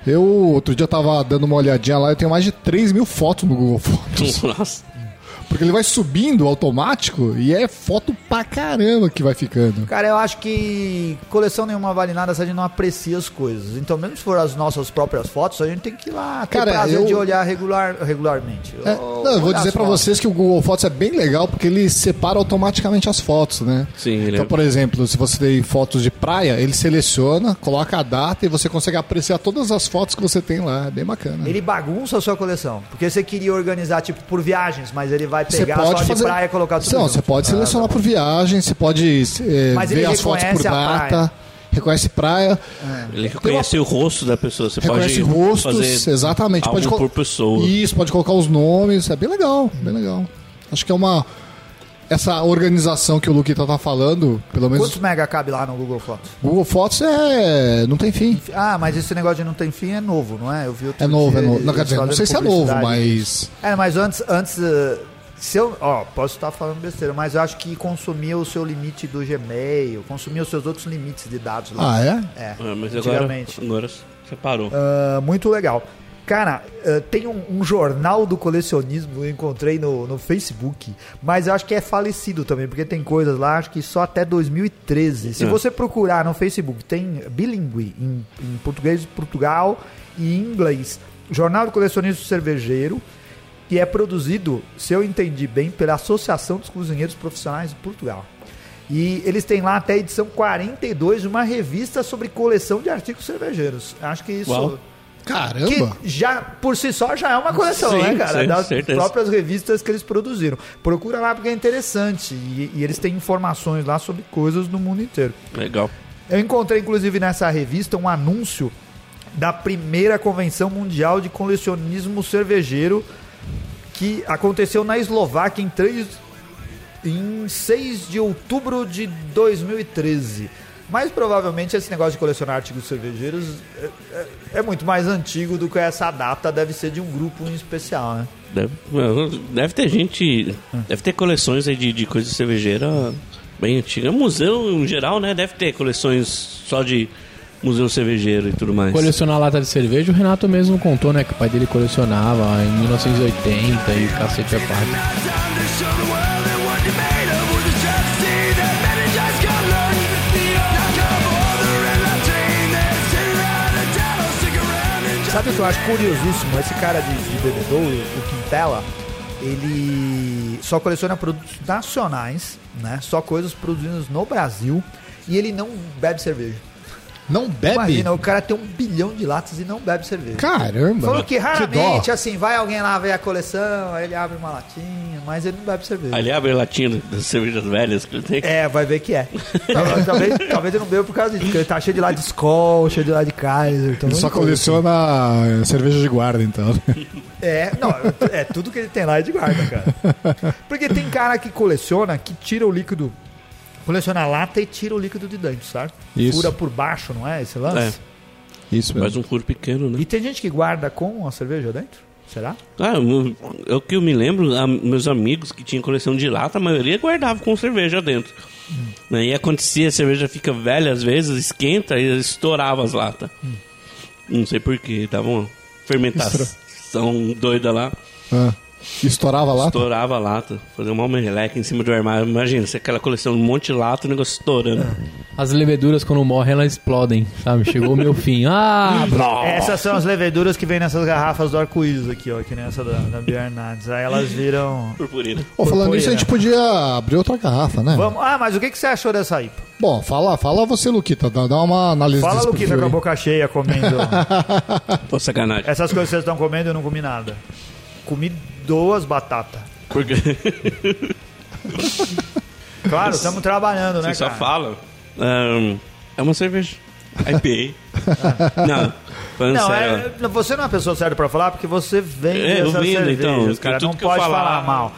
Eu, outro dia, tava dando uma olhadinha lá, eu tenho mais de 3 mil fotos no Google Fotos. Nossa. Porque ele vai subindo automático e é foto pra caramba que vai ficando. Cara, eu acho que coleção nenhuma vale nada se a gente não aprecia as coisas. Então, mesmo se for as nossas próprias fotos, a gente tem que ir lá ter Cara, prazer eu- de olhar regular, regularmente. É, Ou não, eu vou dizer fotos. vocês que o Google Fotos é bem legal porque ele separa automaticamente as fotos, né? Sim, ele Então, é- por exemplo, se você tem fotos de praia, ele seleciona, coloca a data e você consegue apreciar todas as fotos que você tem lá. É bem bacana. Ele bagunça a sua coleção. Porque você queria organizar, tipo, por viagens, mas ele vai Você pegar pode só de fazer. praia e colocar tudo Não, você pode Ah, selecionar por viagem, você pode é, Mas ver as fotos por data, reconhece praia, Ele reconhece o rosto da pessoa. Você reconhece pode rostos, fazer exatamente. Pode col- por pessoa. Isso, pode colocar os nomes, é bem legal, bem legal. Acho que é uma essa organização que o Luquita tá falando, pelo menos Quantos mega cabe lá no Google Fotos? Google Fotos é não tem fim. Ah, mas esse negócio de não tem fim é novo, não é? Eu vi outro É novo, dia é novo. Não, quer dizer, não sei se é novo, mas É, mas antes, antes eh, se eu, ó, posso estar falando besteira, mas eu acho que consumia o seu limite do Gmail, consumia os seus outros limites de dados lá. ah, é? É, Ah, mas agora, antigamente. agora você parou. Ah, muito legal. Cara, ah, tem um, um jornal do colecionismo eu encontrei no, no Facebook, mas eu acho que é falecido também, porque tem coisas lá, acho que só até 2013. Se É. você procurar no Facebook, tem bilíngue em, em português de Portugal e em inglês. Jornal do Colecionismo Cervejeiro, que é produzido, se eu entendi bem, pela Associação dos Cozinheiros Profissionais de Portugal. E eles têm lá até a edição 42 de uma revista sobre coleção de artigos cervejeiros. Acho que isso. Uau. Caramba. Que já, por si só, já é uma coleção, Sim, né, cara? sim, das certeza. próprias revistas que eles produziram. Procura lá porque é interessante. E, e eles têm informações lá sobre coisas do mundo inteiro. Legal. Eu encontrei, inclusive, nessa revista um anúncio da primeira convenção mundial de colecionismo cervejeiro que aconteceu na Eslováquia em, 3, em 6 de outubro de 2013. Mas provavelmente esse negócio de colecionar artigos cervejeiros é, é- é muito mais antigo do que essa data deve ser de um grupo em especial, né? Deve, deve ter gente. Deve ter coleções de, de coisa cervejeira bem antiga. Museu, em geral, né? Deve ter coleções só de museu cervejeiro e tudo mais. Colecionar lata de cerveja, o Renato mesmo contou, né? Que o pai dele colecionava em 1980 e cacete a parte. Sabe o que eu acho curiosíssimo? Esse cara de, de bebedouro, o Quintela, ele só coleciona produtos nacionais, né? Só coisas produzidas no Brasil e ele não bebe cerveja. Não bebe? Imagina, o cara tem um bilhão de latas e não bebe cerveja. Caramba. Falou que raramente, dó. assim, vai alguém lá ver a coleção, aí ele abre uma latinha, mas ele não bebe cerveja. Ali abre a latinha das cervejas velhas que ele tem. É, vai ver que é. Talvez, talvez, talvez ele não beba por causa disso, porque ele tá cheio de lá de Skol, cheio de lá de Kaiser. Então Ele só coleciona eh, cerveja de guarda, então. É, não, é tudo que ele tem lá é de guarda, cara. Porque tem cara que coleciona, que tira o líquido, coleciona a lata e tira o líquido de dentro, sabe? Isso. Fura por baixo, não é esse lance? Isso Faz um furo pequeno, né? E tem gente que guarda com a cerveja dentro? Será? Ah, o- é o que eu me lembro, a- meus amigos que tinham coleção de lata, a maioria guardava com cerveja dentro. Aí acontecia, a cerveja fica velha às vezes, esquenta e estourava as latas. Não sei porquê, dava uma fermentação doida lá, Ah, estourava lá? estourava a lata, fazia uma meleca em cima do armário. Imagina, se aquela coleção de um monte de lata, o negócio estourando. As leveduras, quando morrem, elas explodem, sabe? Chegou o meu fim. Ah. Essas são as leveduras que vem nessas garrafas do arco-íris aqui, ó, que nem essa da, da Bernardes. Aí elas viram. Purpurina. Pô, falando Purpurina. nisso, a gente podia abrir outra garrafa, né? Vamos... Ah, mas o que, que você achou dessa IPA? Bom, fala, fala você, Luquita. Dá, dá uma análise Fala, Luquita, com a boca cheia comendo. Pô, sacanagem. Essas coisas que vocês estão comendo, eu não comi nada. Comi duas batatas. Porque Claro, estamos trabalhando, né, você só cara? fala. ahn, é uma cerveja. IPA. não, falando Não, sério. é, você não é a pessoa certa pra falar porque você vende É, eu essas vendo, cervejas, então, cara. Não eu pode falar falar mal.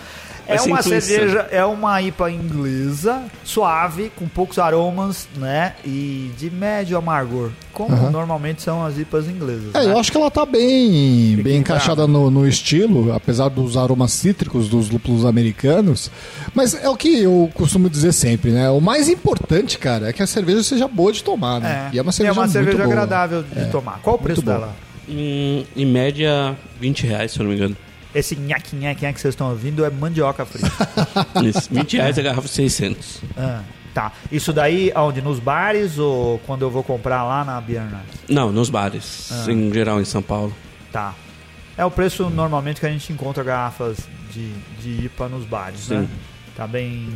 É uma intuição. cerveja, é uma IPA inglesa, suave, com poucos aromas, né? E de médio amargor, como normalmente são as IPAs inglesas. É, né? eu acho que ela tá bem, bem encaixada no, no estilo, apesar dos aromas cítricos dos lúpulos americanos. Mas é o que eu costumo dizer sempre, né? O mais importante, cara, é que a cerveja seja boa de tomar, né? É, E é uma cerveja, muito cerveja boa. agradável de tomar. Qual o preço muito dela? Hum, em média, 20 reais, se eu não me engano. Esse nhaque nhaque que vocês estão ouvindo é mandioca frita. Isso, 20 reais a garrafa 600. Ah, tá. Isso daí aonde? Nos bares ou quando eu vou comprar lá na Bierna? Não, nos bares, Ah. em geral em São Paulo. Tá. É o preço normalmente que a gente encontra garrafas de, de IPA nos bares, né? Sim. Tá bem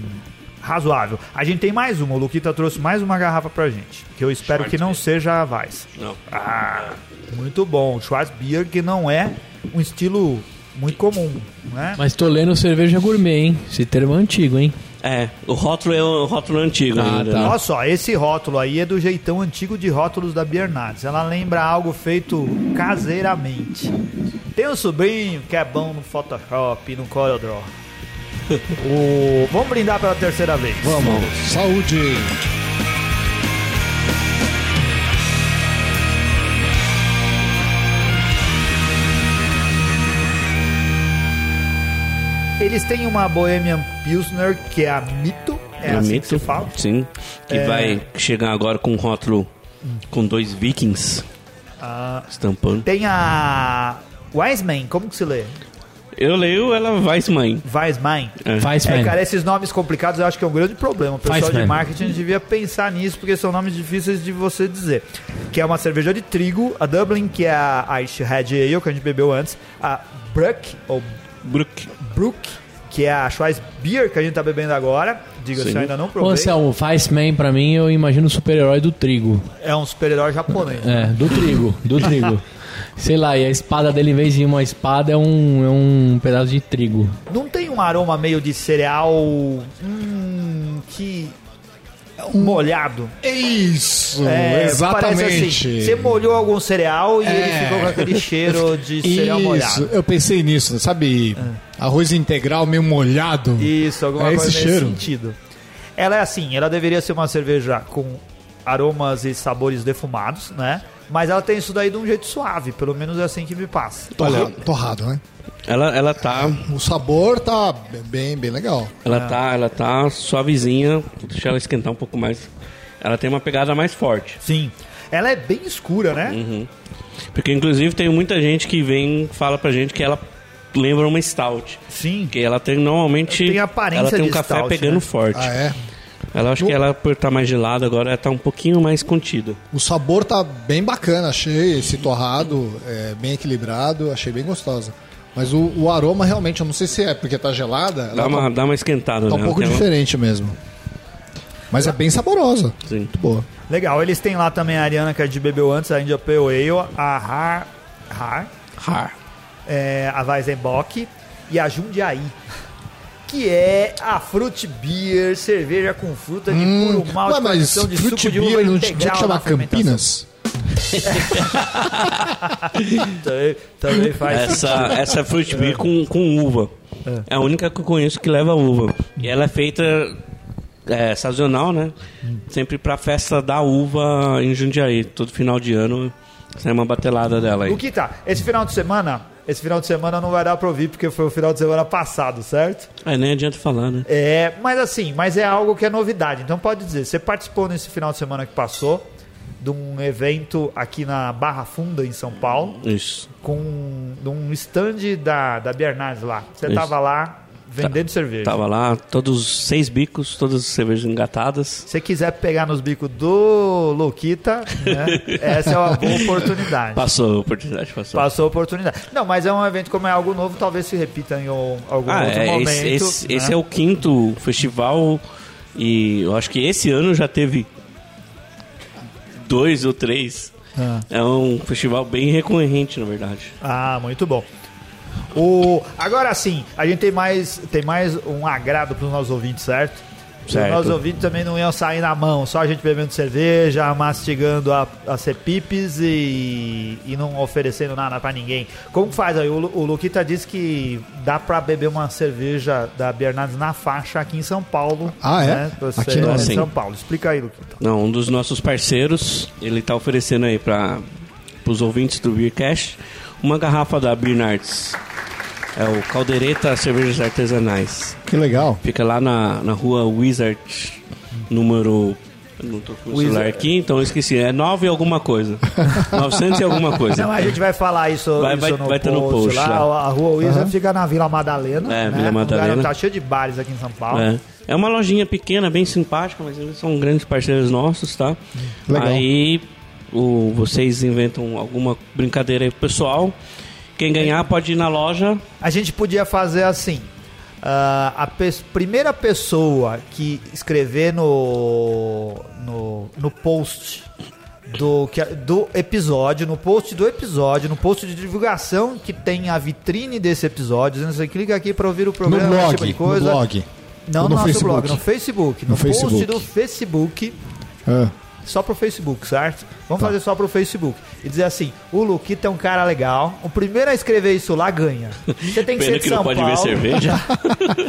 razoável. A gente tem mais uma, o Luquita trouxe mais uma garrafa pra gente, que eu espero que não seja a Weiss. Não. Ah, muito bom. Schwarzbier, que não é um estilo muito comum, né? Mas tô lendo cerveja gourmet, hein? Esse termo é antigo, hein? É, o rótulo é o rótulo antigo Ah, ainda. tá. né? Olha só, esse rótulo aí é do jeitão antigo de rótulos da Biernades. Ela lembra algo feito caseiramente. Tem um sobrinho que é bom no Photoshop e no CorelDRAW. o... Vamos brindar pela terceira vez. Vamos, saúde! Eles têm uma Bohemian Pilsner que é a Mito. É, É assim mito, que se fala. Sim, que É. vai chegar agora com um rótulo com dois vikings Ah, estampando. tem a Wiseman, como que se lê? Eu leio ela Weissmann. Weisman. É. Faz, É, cara, esses nomes complicados eu acho que é um grande problema. O pessoal Faz, de marketing devia pensar nisso, porque são nomes difíceis de você dizer. Que é uma cerveja de trigo, a Dublin, que é a Ice Red Ale, que a gente bebeu antes, a Bruck, ou Brook. Brook, que é a Schweiz Beer, que a gente tá bebendo agora. Diga-se, Sim. eu ainda não Ô, provei. Anselmo, Faz Man pra mim, eu imagino o super-herói do trigo. É um super-herói japonês. É, do trigo, do trigo. Sei lá, e a espada dele, em vez de uma espada, é um, é um pedaço de trigo. Não tem um aroma meio de cereal. Hum, que. Molhado. Isso, É, exatamente. Parece assim, você molhou algum cereal e ele É. ficou com aquele cheiro de cereal molhado. Isso, eu pensei nisso, sabe? Arroz integral meio molhado. Isso, alguma É coisa esse nesse cheiro. sentido. Ela é assim, ela deveria ser uma cerveja com aromas e sabores defumados, né? Mas ela tem isso daí de um jeito suave, pelo menos é assim que me passa. Torrado, torrado, né? Ela, ela tá. O sabor tá bem, bem legal. Ela tá. Ela tá suavezinha. Vou deixar ela esquentar um pouco mais. Ela tem uma pegada mais forte. Sim. Ela é bem escura, né? Uhum. Porque inclusive tem muita gente que vem e fala pra gente que ela lembra uma stout. Sim. Que ela tem normalmente. Tem aparência ela tem um de café stout, pegando né? forte. Ah, é? Ela acho que ela, por estar mais gelada agora, ela tá um pouquinho mais contida. O sabor tá bem bacana, achei esse torrado é, bem equilibrado, achei bem gostosa. Mas o, o aroma realmente, eu não sei se é porque tá gelada, Dá ela uma, tá, dá uma esquentada, tá né? um pouco tem uma- diferente mesmo. Mas é bem saborosa. Sim. Muito boa. Legal, eles têm lá também a Ariana, que a gente bebeu antes, a India Pale Ale, a Har, Har Har. é, a Weizenbock e a Jundiaí. Que é a Fruit Beer, cerveja com fruta de puro malte, Ué, mas de Fruit suco de uva Beer não tinha que chamar. Campinas? Também, também faz Essa, essa fruit beer com, com uva. É a única que eu conheço que leva uva. E ela é feita é, sazonal, né? Sempre pra festa da uva em Jundiaí. Todo final de ano sai uma batelada dela aí. O que tá? Esse final de semana, esse final de semana não vai dar pra ouvir porque foi o final de semana passado, certo? É, nem adianta falar, né? É, mas assim, mas é algo que é novidade. Então pode dizer, você participou nesse final de semana que passou de um evento aqui na Barra Funda em São Paulo Isso. com um stand da da Bernardes lá. Você Isso. tava lá vendendo cerveja. Tava lá, todos os seis bicos, todas as cervejas engatadas. Se você quiser pegar nos bicos do Luquita, né, essa é uma boa oportunidade. Passou a oportunidade, passou. Passou a oportunidade. Não, mas é um evento como é algo novo, talvez se repita em um- algum Ah, outro é, momento. esse, esse, né? esse é o quinto festival e eu acho que esse ano já teve dois ou três. Ah. É um festival bem recorrente, na verdade. Ah, muito bom. O... Agora sim, a gente tem mais, tem mais um agrado para os nossos ouvintes, certo? Certo. Os nossos ouvintes também não iam sair na mão, só a gente bebendo cerveja, mastigando a, a cepipes e, e não oferecendo nada para ninguém. Como faz aí? O, o Luquita disse que dá para beber uma cerveja da Bernardes na faixa aqui em São Paulo. Ah, é? Né? Você Aqui no- é em Sim. São Paulo. Explica aí, Luquita. Não, um dos nossos parceiros, ele tá oferecendo aí para os ouvintes do Beercast uma garrafa da Bernardes. É o Caldeireta Cervejas Artesanais. Que legal. Fica lá na, na rua Wizard, número. eu Não tô com o Wizard. celular aqui, então eu esqueci. É 9 alguma coisa. 900 e alguma coisa. Não, a gente vai falar isso, Vai- isso vai- no, vai ter no post post lá. lá. A Rua Luiza fica na Vila Madalena. É, né? Vila Um Madalena. lugar- Tá cheio de bares aqui em São Paulo. É. É uma lojinha pequena, bem simpática, mas eles são grandes parceiros nossos, tá? Legal. Aí o, vocês inventam alguma brincadeira aí pro pessoal. Quem ganhar pode ir na loja. A gente podia fazer assim. ah, a pe- primeira pessoa que escrever no, no, no post do, que, do episódio, no post do episódio, no post de divulgação que tem a vitrine desse episódio, assim, clica aqui para ouvir o No programa, esse blog, tipo de no coisa. blog. Não Ou no, no nosso Facebook. blog, no Facebook. No, No post Facebook. do Facebook, Ah, só pro Facebook, certo? Vamos Tá. fazer só pro Facebook. E dizer assim, o Luquita é um cara legal. O primeiro a escrever isso lá ganha. Você tem que ser Pena de que São não pode Paulo. ver cerveja.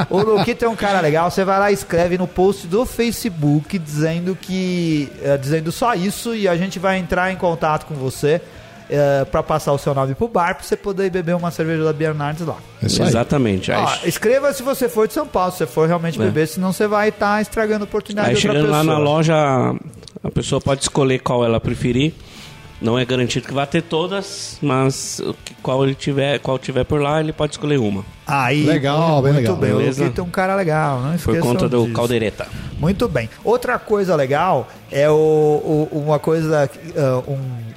O Luquita é um cara legal. Você vai lá e escreve no post do Facebook dizendo que. eh, dizendo só isso e a gente vai entrar em contato com você. eh, pra passar o seu nome pro bar pra você poder beber uma cerveja da Bernardes lá. é isso. Exatamente. Aí, Ó, escreva se você for de São Paulo, se você for realmente É. beber, senão você vai estar estragando a oportunidade aí de outra chegando lá pessoa. na loja, a pessoa pode escolher qual ela preferir. Não é garantido que vai ter todas, mas qual ele tiver, qual tiver por lá, ele pode escolher uma. Aí, Legal, bem muito legal. bem. Beleza? O Luquita é um cara legal, não Por conta do disso. caldeireta. Muito bem. Outra coisa legal é o, o- uma coisa, ah, um, um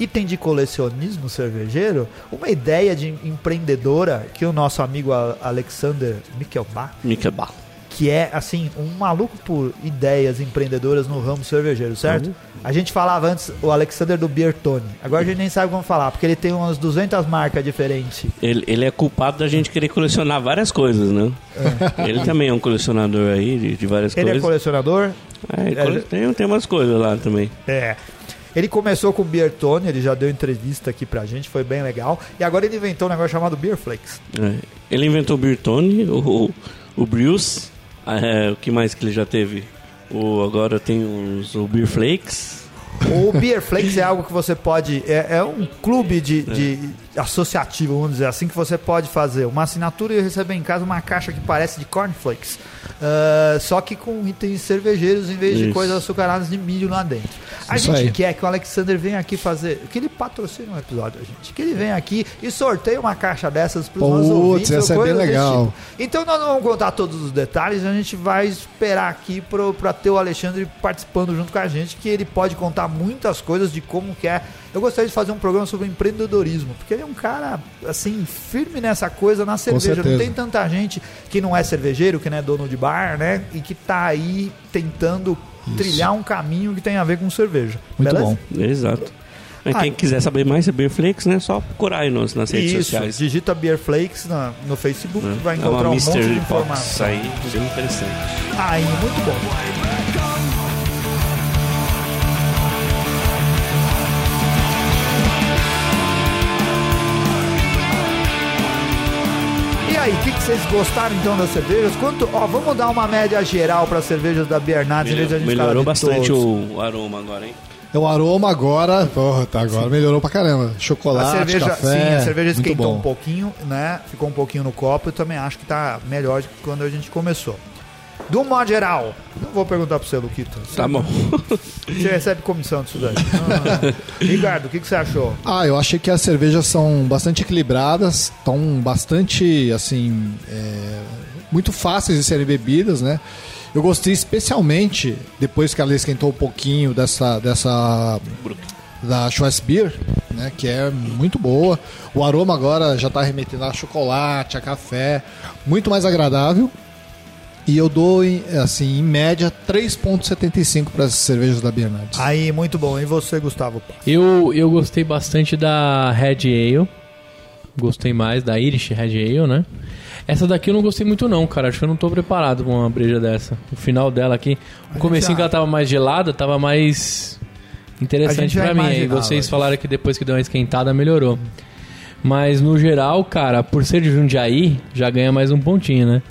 item de colecionismo cervejeiro, uma ideia de empreendedora que o nosso amigo Alexander Michelbach, Mikeba. Que é assim um maluco por ideias empreendedoras no ramo cervejeiro, certo? A gente falava antes o Alexander do Biertone. Agora a gente nem sabe como falar, porque ele tem umas 200 marcas diferentes. Ele, ele é culpado da gente querer colecionar várias coisas, né? Ele também é um colecionador aí de, de várias Ele é coisas. colecionador? É, ele cole- tem, tem umas coisas lá também. É. Ele começou com o Beer Tone, ele já deu entrevista aqui pra gente, foi bem legal. E agora ele inventou um negócio chamado Beer Flakes. É. Ele inventou o Birtone, o, o Brews, é, o que mais que ele já teve? O, agora tem os, o Beer Flakes. O Beer Flakes é algo que você pode. É, é um clube de, de associativo, vamos dizer assim, que você pode fazer uma assinatura e receber em casa uma caixa que parece de cornflakes. Ah, só que com itens cervejeiros em vez de Isso. coisas açucaradas de milho lá dentro. A Isso gente aí. quer que o Alexander venha aqui fazer. Que ele patrocine um episódio, a gente. Que ele venha aqui e sorteie uma caixa dessas para os nossos ouvintes. ou essa é bem legal. tipo. Então nós não vamos contar todos os detalhes, a gente vai esperar aqui para ter o Alexandre participando junto com a gente, que ele pode contar muitas coisas de como que é. Eu gostaria de fazer um programa sobre empreendedorismo, porque ele é um cara, assim, firme nessa coisa na cerveja. Não tem tanta gente que não é cervejeiro, que não é dono de bar, né? E que tá aí tentando trilhar um caminho que tem a ver com cerveja. Muito Beleza? bom. Exato. Ah. quem quiser saber mais sobre Beer Flakes, né? Só procurar aí nos, nas redes Isso, sociais. digita Beer Flakes na- no Facebook, né? vai é encontrar uma um monte de informação. aí, bem interessante. Aí, muito bom. Aí, o que, que vocês gostaram então das cervejas? Quanto, ó, vamos dar uma média geral para cervejas da Bernardes, a falar Melhorou bastante todos. o, aroma agora, hein? É o aroma agora, porra, tá agora melhorou pra caramba. A Chocolate, cerveja, café. sim, a cerveja esquentou bom. um pouquinho, né? Ficou um pouquinho no copo. Eu também acho que tá melhor do que quando a gente começou. Do modo geral, não vou perguntar pro você, Luquito. Você, Tá bom. você recebe comissão disso daí. Ah. Ricardo, o que, que você achou? Ah, eu achei que as cervejas são bastante equilibradas, estão bastante, assim, é, muito fáceis de serem bebidas, né? Eu gostei especialmente, depois que ela esquentou um pouquinho dessa, dessa da Schwarzbier, né, que é muito boa. O aroma agora já está remetendo a chocolate, a café, muito mais agradável. E eu dou, assim, em média, 3,75 para as cervejas da Bernardes. Aí, muito bom. E você, Gustavo? Eu, eu gostei bastante da Red Ale. Gostei mais da Irish Red Ale, né? Essa daqui eu não gostei muito não, cara. Acho que eu não tô preparado pra uma breja dessa. O final dela aqui, o comecinho já- que ela tava mais gelada, tava mais interessante já pra mim. Imaginava vocês falaram que depois que deu uma esquentada melhorou. Mas no geral, cara, por ser de Jundiaí, já ganha mais um pontinho, né?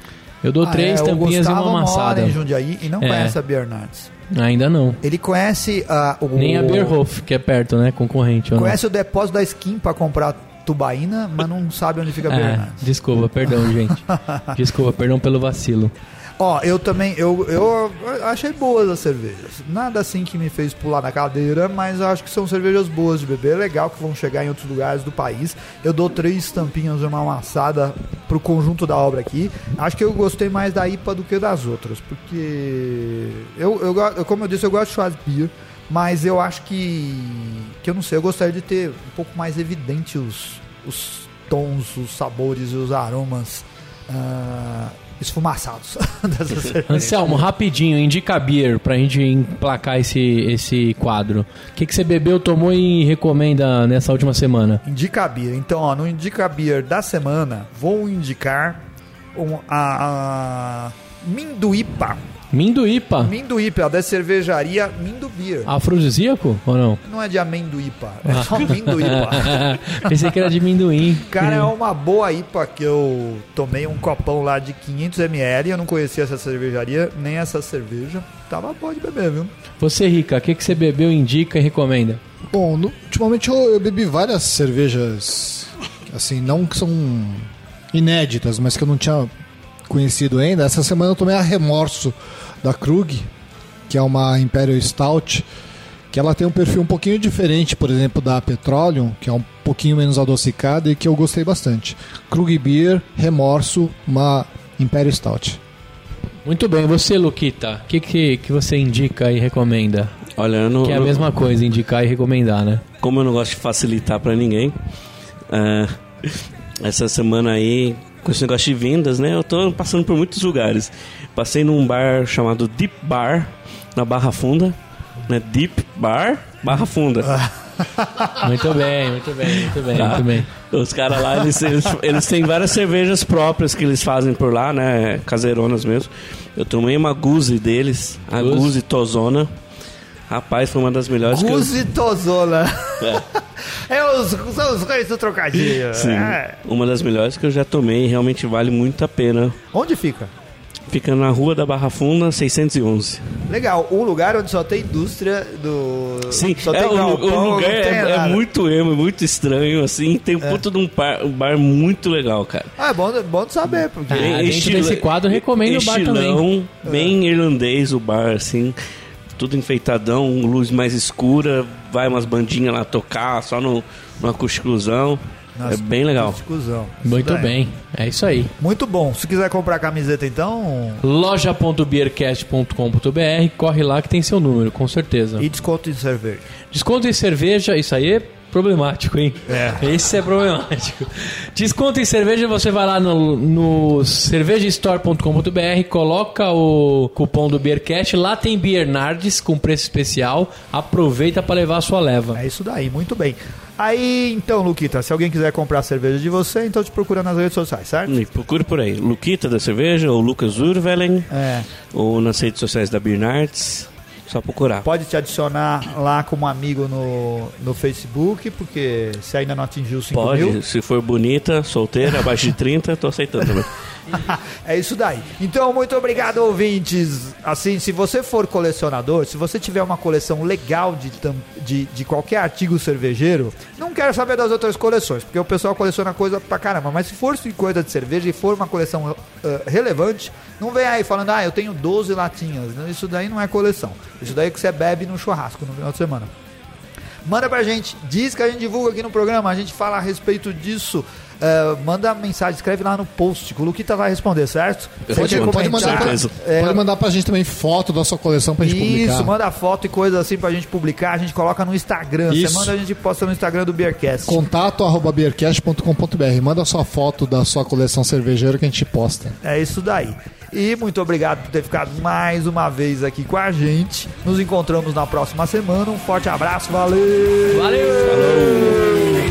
Eu dou Ah, três é, tampinhas e uma amassada. mora em Jundiaí e não É. conhece a Bernardes. Ainda não. Ele conhece a, o... Nem a Beerhof, que é perto, né? Concorrente. ou não. Conhece o depósito da Skin pra comprar tubaína, mas não sabe onde fica a É, Bernardes. desculpa, perdão, gente. Desculpa, perdão pelo vacilo. Ó, eu também, eu, eu achei boas as cervejas. Nada assim que me fez pular na cadeira, mas acho que são cervejas boas de beber. É legal que vão chegar em outros lugares do país. Eu dou três tampinhas de uma amassada pro conjunto da obra aqui. Acho que eu gostei mais da IPA do que das outras, porque eu, eu, como eu disse, eu gosto de Schwarzbier, mas eu acho que que eu não sei, eu gostaria de ter um pouco mais evidente os, os tons, os sabores e os aromas ah, esfumaçados. Anselmo, rapidinho, indica beer pra gente emplacar esse, esse quadro. O que, que você bebeu, tomou e recomenda nessa última semana? Indica Beer. Então, ó, no Indica Beer da semana, vou indicar um, a, a Minduípa. Minduípa. Minduípa, da cervejaria Mindu Beer. Afrodisíaco ou não? Não é de amendoípa, é só Minduípa. Pensei que era de minduim. Cara, é uma boa IPA que eu tomei um copão lá de 500ml. Eu não conhecia essa cervejaria, nem essa cerveja. Tava boa de beber, viu? Você, Rica, o que, que você bebeu, indica e recomenda? Bom, no- ultimamente eu, eu bebi várias cervejas, assim, não que são inéditas, mas que eu não tinha conhecido ainda. Essa semana eu tomei a Remorso da Krug, que é uma Imperial Stout, que ela tem um perfil um pouquinho diferente, por exemplo, da Petroleum, que é um pouquinho menos adocicada e que eu gostei bastante. Krug Beer, Remorso, uma Imperial Stout. Muito bem, você, Luquita, o que, que, que você indica e recomenda? Olha, eu não, Que é a não- mesma coisa, indicar e recomendar, né? como eu não gosto de facilitar pra ninguém, é, essa semana aí, com esse negócio de vendas, né? Eu tô passando por muitos lugares. Passei num bar chamado Deep Bar, na Barra Funda, né? Deep Bar, Barra Funda. Muito bem, muito bem, muito bem, Tá. muito bem. Os caras lá, eles, eles, eles têm várias cervejas próprias que eles fazem por lá, né? Caseironas mesmo. Eu tomei uma Guzi deles, a Guzi? Guzi Tozona. Rapaz, foi uma das melhores que eu... É. É os, são os reis do trocadilho. Sim, É. uma das melhores que eu já tomei e realmente vale muito a pena. Onde fica? Fica na rua da Barra Funda, 611. Legal, um lugar onde só tem indústria do. Sim, só é, tem o, galpão, o lugar é, é muito emo, muito estranho, assim. Tem um puto de um, par- um bar muito legal, cara. Ah, é bom, é bom de saber, porque. Ah, dentro estilo- desse quadro, recomendo o bar estilão, bem irlandês o bar, assim. Tudo enfeitadão, luz mais escura, vai umas bandinhas lá tocar, só no, no acústicozão. Nossa, é bem legal. Discussão. Muito daí. bem, é isso aí. Muito bom. Se quiser comprar camiseta, então. loja.beercast.com.br, corre lá que tem seu número, com certeza. E desconto em cerveja. Desconto em cerveja, isso aí, problemático, hein? É. Esse é problemático. Desconto em cerveja, você vai lá no, no cervejastore.com.br, coloca o cupom do Beercast, lá tem Beer Nardes com preço especial, aproveita para levar a sua leva. É isso daí, muito bem. Aí, então, Luquita, se alguém quiser comprar cerveja de você, então te procura nas redes sociais, certo? Me procure por aí. Luquita da cerveja, ou Lucas Urvelen, É. ou nas redes sociais da Birnarts. Só procurar. Pode te adicionar lá como amigo no, no Facebook, porque se ainda não atingiu os 5 Pode, mil. se for bonita, solteira, abaixo de 30, tô aceitando também. é isso daí. Então, muito obrigado, ouvintes. Assim, se você for colecionador, se você tiver uma coleção legal de, de, de qualquer artigo cervejeiro, não quero saber das outras coleções, porque o pessoal coleciona coisa pra caramba. Mas se for coisa de cerveja e for uma coleção eh, relevante, não vem aí falando, ah, eu tenho 12 latinhas. Isso daí não é coleção. Isso daí é que você bebe no churrasco no final de semana. Manda pra gente, diz que a gente divulga aqui no programa, a gente fala a respeito disso. É, manda mensagem, escreve lá no post, que o Luquita vai responder, certo? Você Pode comentar? mandar, pra. É, pode mandar pra gente também foto da sua coleção pra gente publicar. Isso, manda foto e coisa assim pra gente publicar, a gente coloca no Instagram. Você Isso. manda, a gente posta no Instagram do Beercast. Contato arroba beercast.com.br. Manda sua foto da sua coleção cervejeira que a gente posta. É isso daí. E muito obrigado por ter ficado mais uma vez aqui com a gente. Nos encontramos na próxima semana. Um forte abraço, valeu! Valeu!